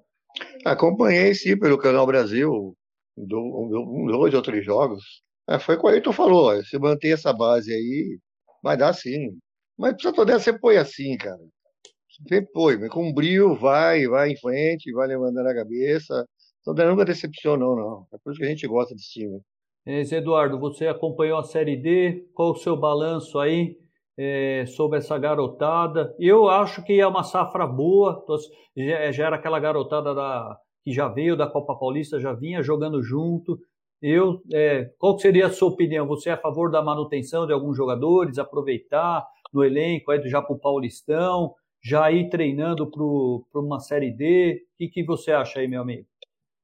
Acompanhei, sim, pelo Canal Brasil, um, dois ou três jogos. É, foi o que o Ayrton falou, ó, se manter essa base aí, vai dar sim. Mas precisa toda você põe assim, cara. Você põe, mas com brilho, vai, vai em frente, vai levantando a cabeça. Então nunca decepcionou, não. É por isso que a gente gosta desse time. Esse Eduardo, você acompanhou a Série D, qual o seu balanço aí é, sobre essa garotada? Eu acho que é uma safra boa, já era aquela garotada da, que já veio da Copa Paulista, já vinha jogando junto. Eu, é, qual seria a sua opinião? Você é a favor da manutenção de alguns jogadores, aproveitar no elenco, aí já para o Paulistão, já ir treinando para uma Série D? O que, que você acha aí, meu amigo?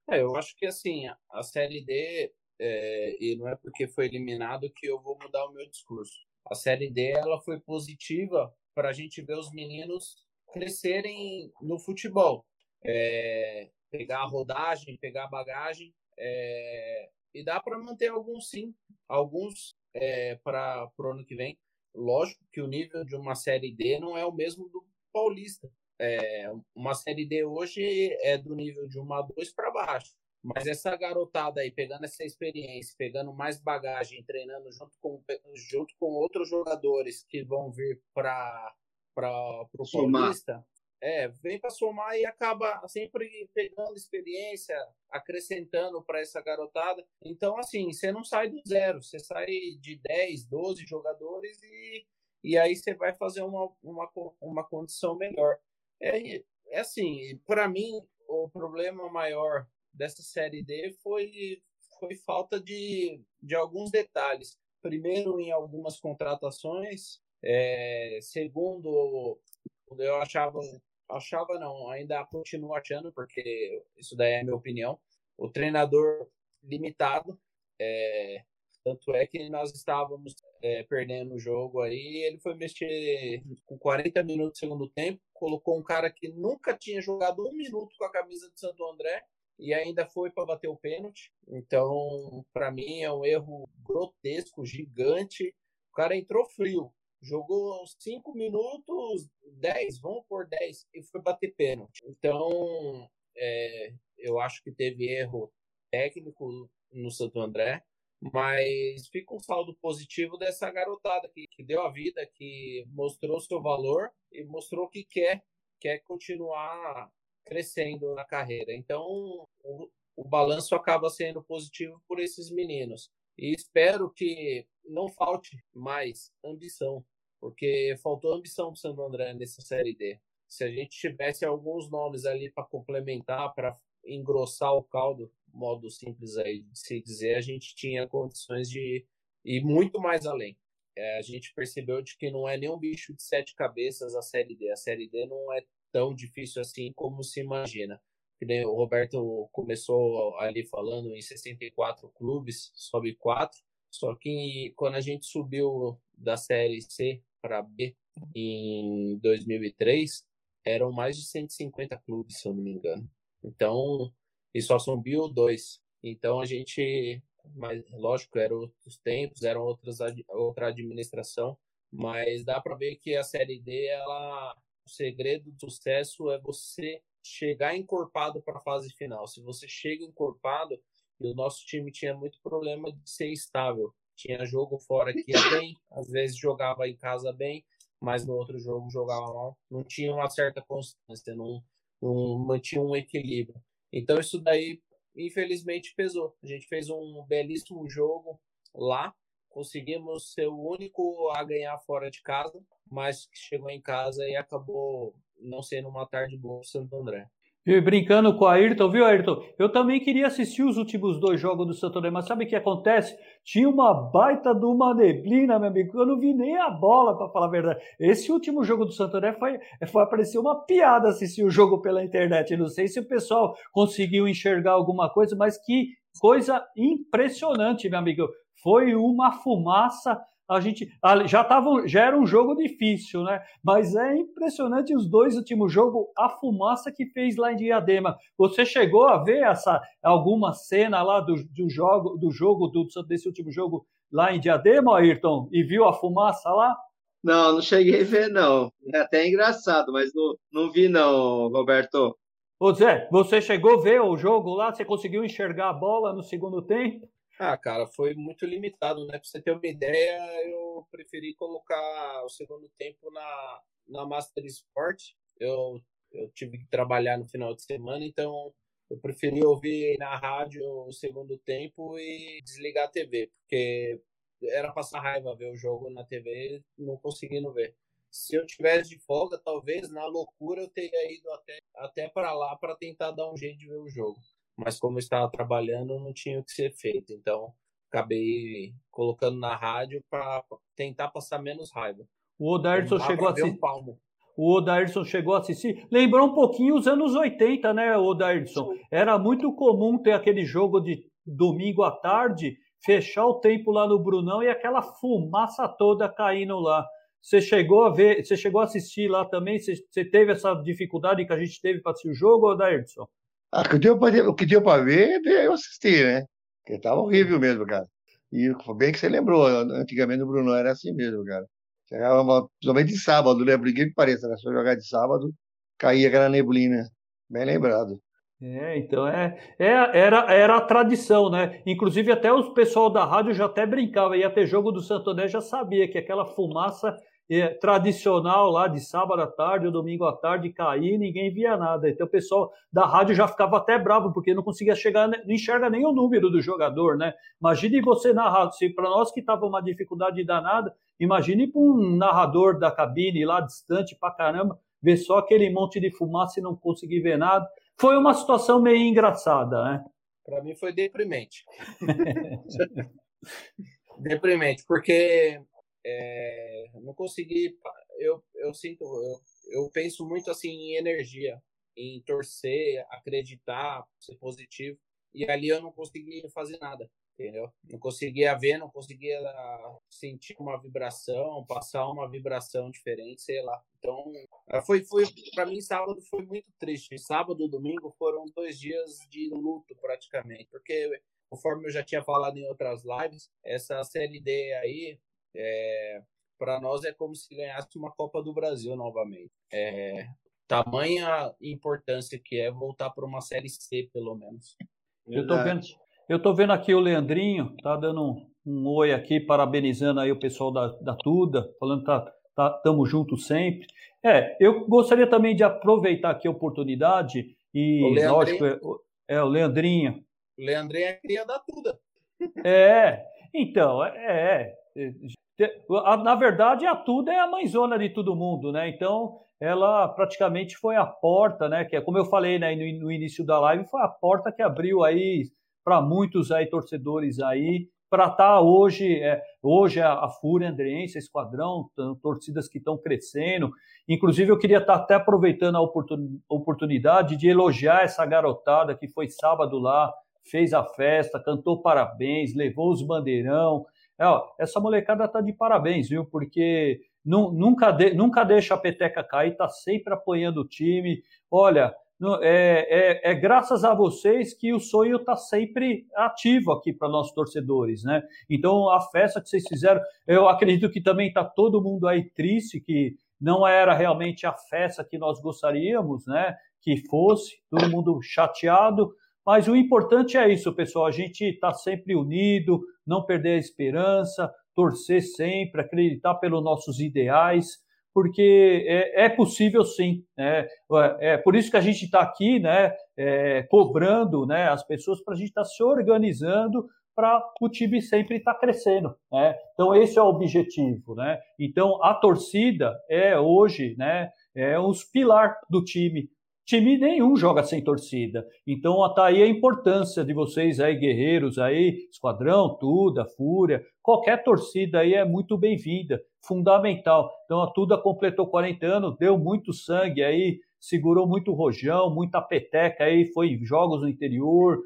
É, eu acho que assim, a Série D, é, e não é porque foi eliminado que eu vou mudar o meu discurso. A Série D ela foi positiva para a gente ver os meninos crescerem no futebol. É, pegar a rodagem, pegar a bagagem. É, e dá para manter alguns sim, alguns é, para o ano que vem. Lógico que o nível de uma Série D não é o mesmo do Paulista. É, uma Série D hoje é do nível de uma a dois para baixo. Mas essa garotada aí, pegando essa experiência, pegando mais bagagem, treinando junto com, junto com outros jogadores que vão vir para o Paulista, é, vem para somar e acaba sempre pegando experiência, acrescentando para essa garotada. Então, assim, você não sai do zero, você sai de 10, 12 jogadores e, e aí você vai fazer uma, uma, uma condição melhor. É, é assim, para mim, o problema maior dessa Série D foi, foi falta de, de alguns detalhes. Primeiro, em algumas contratações. É, segundo, eu achava achava não, ainda continuo achando, porque isso daí é minha opinião. O treinador limitado, é, tanto é que nós estávamos é, perdendo o jogo aí, ele foi mexer com 40 minutos do segundo tempo, colocou um cara que nunca tinha jogado um minuto com a camisa do Santo André e ainda foi para bater o pênalti. Então, para mim é um erro grotesco, gigante. O cara entrou frio, jogou 5 minutos, 10, vamos por 10, e foi bater pênalti. Então, é, eu acho que teve erro técnico no Santo André, mas fica um saldo positivo dessa garotada que, que deu a vida, que mostrou seu valor e mostrou que quer, quer continuar crescendo na carreira. Então, o, o balanço acaba sendo positivo por esses meninos. E espero que não falte mais ambição porque faltou ambição para o Santo André nessa Série D. Se a gente tivesse alguns nomes ali para complementar, para engrossar o caldo, modo simples aí de se dizer, a gente tinha condições de ir muito mais além. É, a gente percebeu de que não é nenhum bicho de sete cabeças a Série D. A Série D não é tão difícil assim como se imagina. O Roberto começou ali falando em 64 clubes, sobe quatro. Só que quando a gente subiu da Série C para B em 2003, eram mais de 150 clubes, se eu não me engano. Então, e só subiu dois. Então a gente, mas lógico, eram outros tempos, eram outras outra administração, mas dá para ver que a série D, ela, o segredo do sucesso é você chegar encorpado para a fase final. Se você chega encorpado, e o nosso time tinha muito problema de ser estável. Tinha jogo fora que ia bem, às vezes jogava em casa bem, mas no outro jogo jogava mal. Não tinha uma certa constância, não, não mantinha um equilíbrio. Então isso daí, infelizmente, pesou. A gente fez um belíssimo jogo lá, conseguimos ser o único a ganhar fora de casa, mas chegou em casa e acabou não sendo uma tarde boa para Santo André. E brincando com a Ayrton, viu, Ayrton? Eu também queria assistir os últimos dois jogos do Santo André, mas sabe o que acontece? Tinha uma baita de uma neblina, meu amigo. Eu não vi nem a bola, para falar a verdade. Esse último jogo do Santo André foi, foi aparecer uma piada assistir o jogo pela internet. Eu não sei se o pessoal conseguiu enxergar alguma coisa, mas que coisa impressionante, meu amigo. Foi uma fumaça a gente já tava, já era um jogo difícil, né? Mas é impressionante os dois últimos jogos, a fumaça que fez lá em Diadema. Você chegou a ver essa alguma cena lá do, do jogo do jogo do, desse último jogo lá em Diadema, Ayrton, e viu a fumaça lá? Não, não cheguei a ver não. É até engraçado, mas não, não vi não, Roberto. Ô Zé, você chegou a ver o jogo lá? Você conseguiu enxergar a bola no segundo tempo? Ah, cara, foi muito limitado, né? Pra você ter uma ideia, eu preferi colocar o segundo tempo na, na Master Sport. Eu, eu tive que trabalhar no final de semana, então eu preferi ouvir na rádio o segundo tempo e desligar a TV, porque era passar raiva ver o jogo na TV não conseguindo ver. se eu tivesse de folga, talvez na loucura eu teria ido até, até para lá para tentar dar um jeito de ver o jogo. Mas como eu estava trabalhando, não tinha o que ser feito. Então, acabei colocando na rádio para tentar passar menos raiva. O Odairson chegou a assistir. Um o Odairson chegou a assistir. Lembrou um pouquinho os anos 80, né, Odairson? Era muito comum ter aquele jogo de domingo à tarde, fechar o tempo lá no Brunão e aquela fumaça toda caindo lá. Você chegou a ver, você chegou a assistir lá também? Você, você teve essa dificuldade que a gente teve para assistir o jogo, Odairson? Ah, que deu pra, o que deu para ver, eu assisti, né? Porque tava horrível mesmo, cara. E bem que você lembrou, antigamente o Bruno era assim mesmo, cara. Chegava, principalmente de sábado, né? Por que pareça, né? Se eu jogar de sábado, caía aquela neblina. Bem lembrado. É, então é, é, era, era a tradição, né? Inclusive até o pessoal da rádio já até brincava, ia ter jogo do Santo já sabia que aquela fumaça é, tradicional lá de sábado à tarde ou domingo à tarde cair, ninguém via nada. Então o pessoal da rádio já ficava até bravo, porque não conseguia chegar, não enxerga nem o número do jogador, né? Imagine você narrar, se para nós que estava uma dificuldade danada, imagine para um narrador da cabine lá distante pra caramba, ver só aquele monte de fumaça e não conseguir ver nada. Foi uma situação meio engraçada, né? Para mim foi deprimente. deprimente, porque é, não consegui. Eu, eu sinto, eu, eu penso muito assim em energia, em torcer, acreditar, ser positivo. E ali eu não consegui fazer nada, entendeu? Não conseguia ver, não conseguia sentir uma vibração, passar uma vibração diferente, sei lá. Então, foi, foi para mim sábado foi muito triste. Sábado e domingo foram dois dias de luto praticamente, porque conforme eu já tinha falado em outras lives, essa série D aí é, para nós é como se ganhasse uma Copa do Brasil novamente. É, tamanha importância que é voltar para uma Série C, pelo menos. Eu tô vendo, eu tô vendo aqui o Leandrinho, tá dando um, um oi aqui, parabenizando aí o pessoal da, da Tuda, falando que tá, tá, tamo junto sempre. É, eu gostaria também de aproveitar aqui a oportunidade e, lógico, é, é, o Leandrinho. O Leandrinho é cria da Tuda. É, então, é, é na verdade, a Tuda é a mãezona de todo mundo, né? Então, ela praticamente foi a porta, né? Que é como eu falei né, no, no início da live, foi a porta que abriu aí para muitos aí torcedores aí para estar tá hoje, é, hoje a, a Fúria Andrense, Esquadrão, torcidas que estão crescendo. Inclusive, eu queria estar tá até aproveitando a oportunidade de elogiar essa garotada que foi sábado lá, fez a festa, cantou parabéns, levou os bandeirão. É, ó, essa molecada tá de parabéns, viu? Porque nunca, de, nunca deixa a peteca cair, tá sempre apoiando o time. Olha, é, é, é, graças a vocês que o sonho está sempre ativo aqui para nossos torcedores, né? Então a festa que vocês fizeram, eu acredito que também está todo mundo aí triste que não era realmente a festa que nós gostaríamos, né? Que fosse todo mundo chateado, mas o importante é isso, pessoal. A gente está sempre unido, não perder a esperança, torcer sempre, acreditar pelos nossos ideais, porque é, é possível sim. Né? É, é por isso que a gente está aqui, né, é, cobrando né, as pessoas para a gente estar tá se organizando para o time sempre estar tá crescendo. Né? Então, esse é o objetivo. Né? Então, a torcida é hoje né, é os pilar do time time nenhum joga sem torcida. Então, tá aí a importância de vocês aí, guerreiros aí, Esquadrão, Tuda, Fúria, qualquer torcida aí é muito bem-vinda, fundamental. Então, a Tuda completou 40 anos, deu muito sangue aí, segurou muito rojão, muita peteca aí, foi em jogos no interior.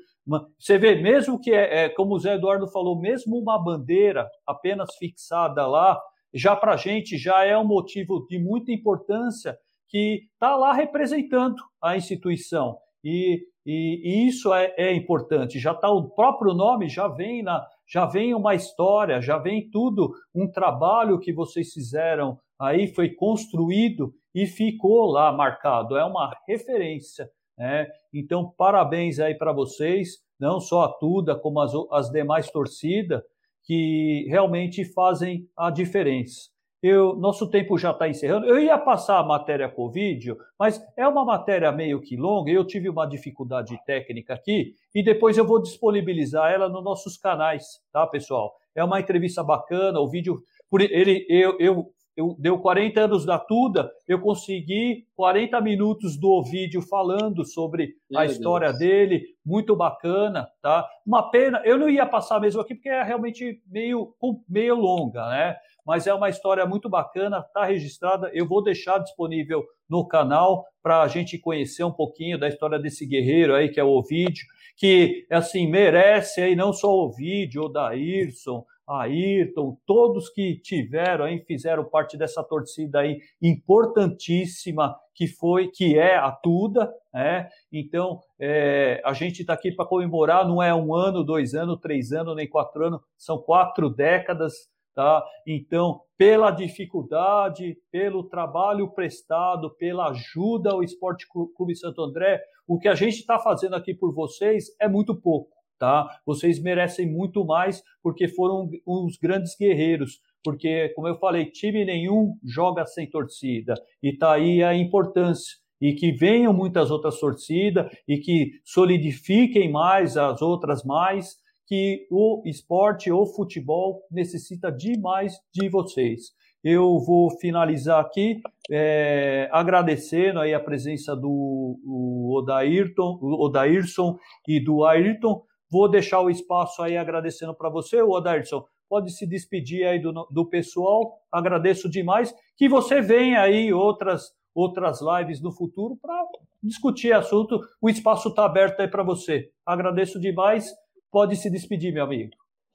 Você vê, mesmo que, é, é como o Zé Eduardo falou, mesmo uma bandeira apenas fixada lá, já para a gente já é um motivo de muita importância que está lá representando a instituição. E, e, e isso é, é, importante. Já está o próprio nome, já vem na, já vem uma história, já vem tudo, um trabalho que vocês fizeram aí foi construído e ficou lá marcado. É uma referência. Né? Então, parabéns aí para vocês, não só a Tuda, como as, as demais torcidas, que realmente fazem a diferença. Eu, nosso tempo já está encerrando. Eu ia passar a matéria Covid, mas é uma matéria meio que longa. Eu tive uma dificuldade técnica aqui e depois eu vou disponibilizar ela nos nossos canais, tá, pessoal? É uma entrevista bacana. O vídeo, por ele, eu, eu eu, deu 40 anos da Tuda, eu consegui 40 minutos do vídeo falando sobre Meu a história Deus. dele, muito bacana, tá? Uma pena, eu não ia passar mesmo aqui porque é realmente meio, meio longa, né? Mas é uma história muito bacana, está registrada. Eu vou deixar disponível no canal para a gente conhecer um pouquinho da história desse guerreiro aí, que é o Ovidio, que assim merece aí não só o Ovidio, o Daírson, Ayrton, todos que tiveram aí, fizeram parte dessa torcida aí importantíssima que foi, que é a Tuda, né? Então, é, a gente está aqui para comemorar, não é um ano, dois anos, três anos, nem quatro anos, são quatro décadas, tá? Então, pela dificuldade, pelo trabalho prestado, pela ajuda ao Esporte Clube Santo André, o que a gente está fazendo aqui por vocês é muito pouco tá? Vocês merecem muito mais porque foram uns grandes guerreiros. Porque, como eu falei, time nenhum joga sem torcida. E tá aí a importância. E que venham muitas outras torcidas e que solidifiquem mais as outras mais, que o esporte ou futebol necessita demais de vocês. Eu vou finalizar aqui é, agradecendo aí a presença do o Odairton, o Odairson e do Ayrton, Vou deixar o espaço aí agradecendo para você, o Odairson. Pode se despedir aí do, do pessoal. Agradeço demais. Que você venha aí outras outras lives no futuro para discutir assunto. O espaço está aberto aí para você. Agradeço demais. Pode se despedir, meu amigo.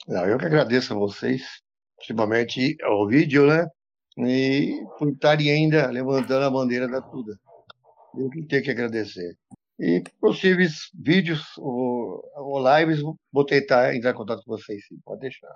Não, eu que agradeço a vocês, principalmente ao vídeo, né? E por estarem ainda levantando a bandeira da Tuda. Eu que tenho que agradecer. E possíveis vídeos ou, ou lives, vou tentar entrar em contato com vocês, sim, pode deixar.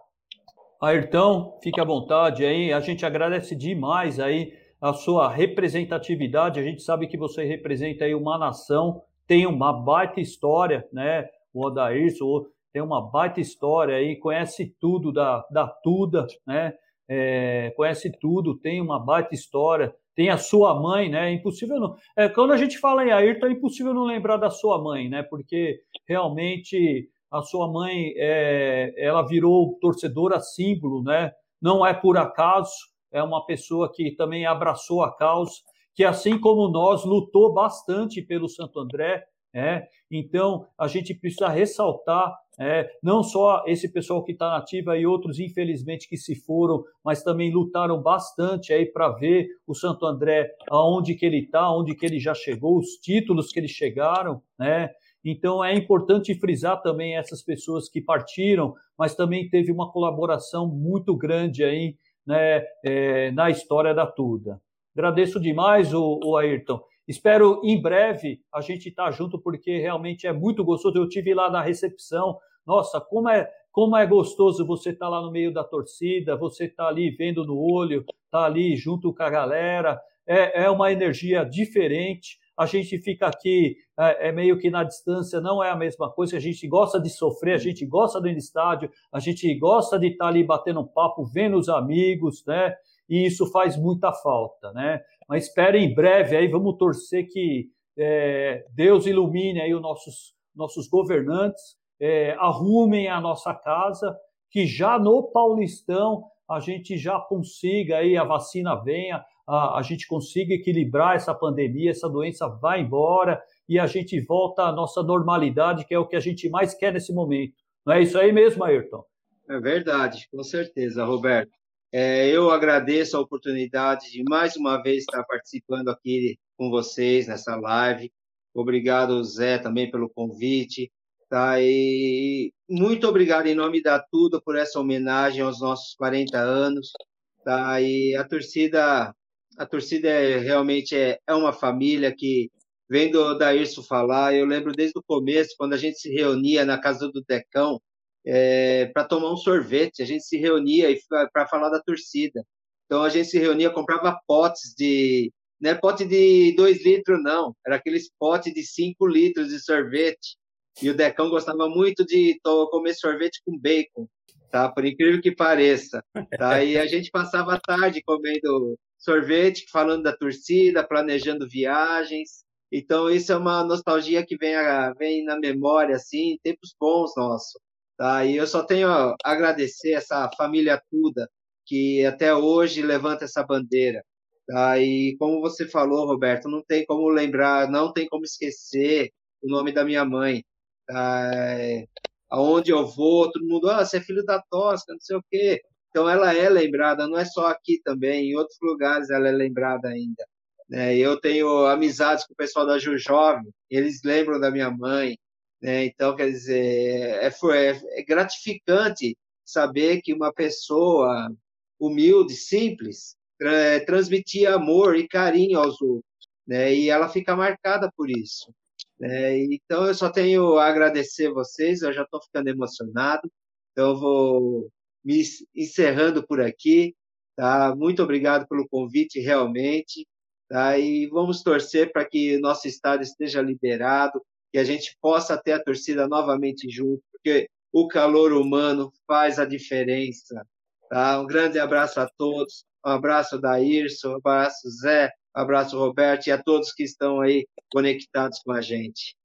Ayrton, fique à vontade aí. A gente agradece demais aí a sua representatividade. A gente sabe que você representa aí uma nação, tem uma baita história, né? O Odairson tem uma baita história aí, conhece tudo da, da Tuda, né? É, conhece tudo, tem uma baita história tem a sua mãe, né? É impossível não. É, quando a gente fala em Ayrton, é impossível não lembrar da sua mãe, né? Porque realmente a sua mãe é, ela virou torcedora símbolo, né? Não é por acaso, é uma pessoa que também abraçou a causa, que assim como nós lutou bastante pelo Santo André, é, então, a gente precisa ressaltar é, não só esse pessoal que está nativa e outros, infelizmente, que se foram, mas também lutaram bastante aí para ver o Santo André aonde que ele está, aonde que ele já chegou, os títulos que eles chegaram, né? Então é importante frisar também essas pessoas que partiram, mas também teve uma colaboração muito grande aí né, é, na história da Tuda. Agradeço demais, o, o Ayrton. Espero em breve a gente estar tá junto, porque realmente é muito gostoso. Eu tive lá na recepção. Nossa, como é como é gostoso você estar tá lá no meio da torcida, você estar tá ali vendo no olho, tá ali junto com a galera. É, é uma energia diferente. A gente fica aqui é, é, meio que na distância, não é a mesma coisa. A gente gosta de sofrer, a gente gosta de no estádio, a gente gosta de estar ali batendo um papo, vendo os amigos, né? E isso faz muita falta, né? Mas espere em breve aí, vamos torcer que é, Deus ilumine aí os nossos, nossos governantes, é, arrumem a nossa casa, que já no Paulistão a gente já consiga aí, a vacina venha, a, a gente consiga equilibrar essa pandemia, essa doença vai embora e a gente volta à nossa normalidade, que é o que a gente mais quer nesse momento. Não é isso aí mesmo, Ayrton? É verdade, com certeza, Roberto. É, eu agradeço a oportunidade de mais uma vez estar participando aqui com vocês nessa live. Obrigado, Zé, também pelo convite. Tá? E muito obrigado em nome da Tudo por essa homenagem aos nossos 40 anos. Tá? E a torcida, a torcida é, realmente é, é uma família que, vendo o Daírcio falar, eu lembro desde o começo, quando a gente se reunia na casa do Decão, é, para tomar um sorvete. A gente se reunia para falar da torcida. Então a gente se reunia, comprava potes de. Não é pote de 2 litros, não. Era aqueles potes de 5 litros de sorvete. E o Decão gostava muito de comer sorvete com bacon, tá? Por incrível que pareça. Tá? E a gente passava a tarde comendo sorvete, falando da torcida, planejando viagens. Então, isso é uma nostalgia que vem, a, vem na memória, assim, tempos bons nossos. Tá? E eu só tenho a agradecer essa família toda, que até hoje levanta essa bandeira. Tá? E como você falou, Roberto, não tem como lembrar, não tem como esquecer o nome da minha mãe. Tá? É, aonde eu vou, todo mundo, ah, você é filho da Tosca, não sei o quê. Então ela é lembrada, não é só aqui também, em outros lugares ela é lembrada ainda. Né? Eu tenho amizades com o pessoal da Ju Jovem, eles lembram da minha mãe. Né? Então, quer dizer, é, é, é gratificante saber que uma pessoa humilde, simples, é, transmitia amor e carinho aos outros. Né? E ela fica marcada por isso. Né? Então, eu só tenho a agradecer vocês, eu já estou ficando emocionado. Então, eu vou me encerrando por aqui. Tá? Muito obrigado pelo convite, realmente. Tá? E vamos torcer para que nosso estado esteja liberado, que a gente possa ter a torcida novamente junto, porque o calor humano faz a diferença. Tá? Um grande abraço a todos, um abraço da Irso, um abraço Zé, um abraço Roberto e a todos que estão aí conectados com a gente.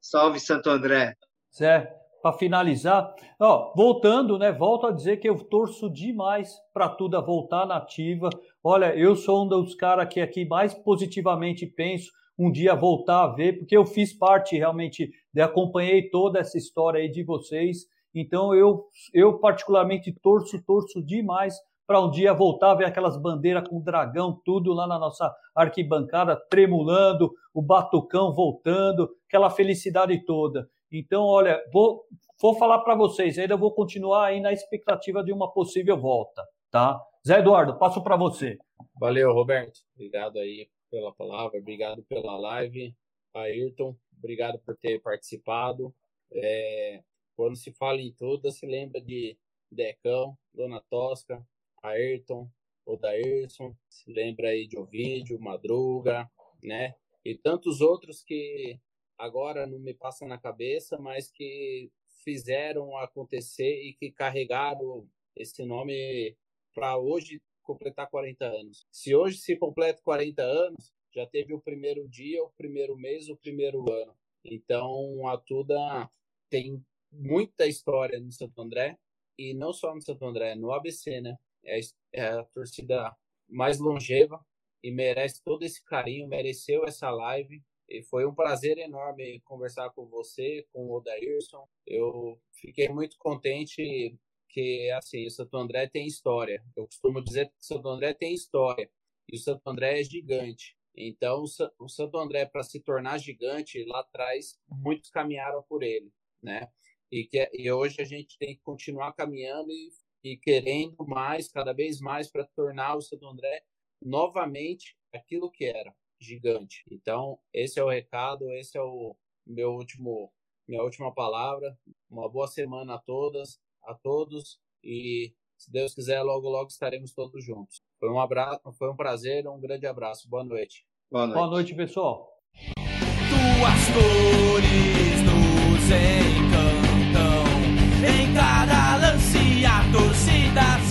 Salve Santo André. Zé, para finalizar, ó, voltando, né? Volto a dizer que eu torço demais para tudo voltar nativa. Olha, eu sou um dos caras que aqui mais positivamente penso um dia voltar a ver, porque eu fiz parte realmente, de, acompanhei toda essa história aí de vocês. Então eu, eu particularmente torço, torço demais para um dia voltar a ver aquelas bandeiras com dragão, tudo lá na nossa arquibancada, tremulando, o batucão voltando, aquela felicidade toda. Então, olha, vou, vou falar para vocês, ainda vou continuar aí na expectativa de uma possível volta, tá? Zé Eduardo, passo para você. Valeu, Roberto. Obrigado aí pela palavra, obrigado pela live. Ayrton, obrigado por ter participado. É, quando se fala em tudo, se lembra de Decão, Dona Tosca, Ayrton, Odairson, se lembra aí de Ovidio, Madruga, né? E tantos outros que agora não me passa na cabeça, mas que fizeram acontecer e que carregaram esse nome para hoje completar 40 anos. Se hoje se completa 40 anos, já teve o primeiro dia, o primeiro mês, o primeiro ano. Então a Tuda tem muita história no Santo André e não só no Santo André, no ABC, né? É, é a torcida mais longeva e merece todo esse carinho, mereceu essa live e foi um prazer enorme conversar com você, com o Odairson. Eu fiquei muito contente que, assim, o Santo André tem história. Eu costumo dizer que o Santo André tem história. E o Santo André é gigante. Então, o Santo André, para se tornar gigante, lá atrás, muitos caminharam por ele, né? E, que, e hoje a gente tem que continuar caminhando e, e querendo mais, cada vez mais, para tornar o Santo André novamente aquilo que era gigante. Então, esse é o recado, esse é o meu último minha última palavra. Uma boa semana a todas, a todos e, se Deus quiser, logo, logo estaremos todos juntos. Foi um abraço, foi um prazer, um grande abraço. Boa noite. Boa noite, Boa noite pessoal. Tuas cores nos encantam, em cada lance a torcida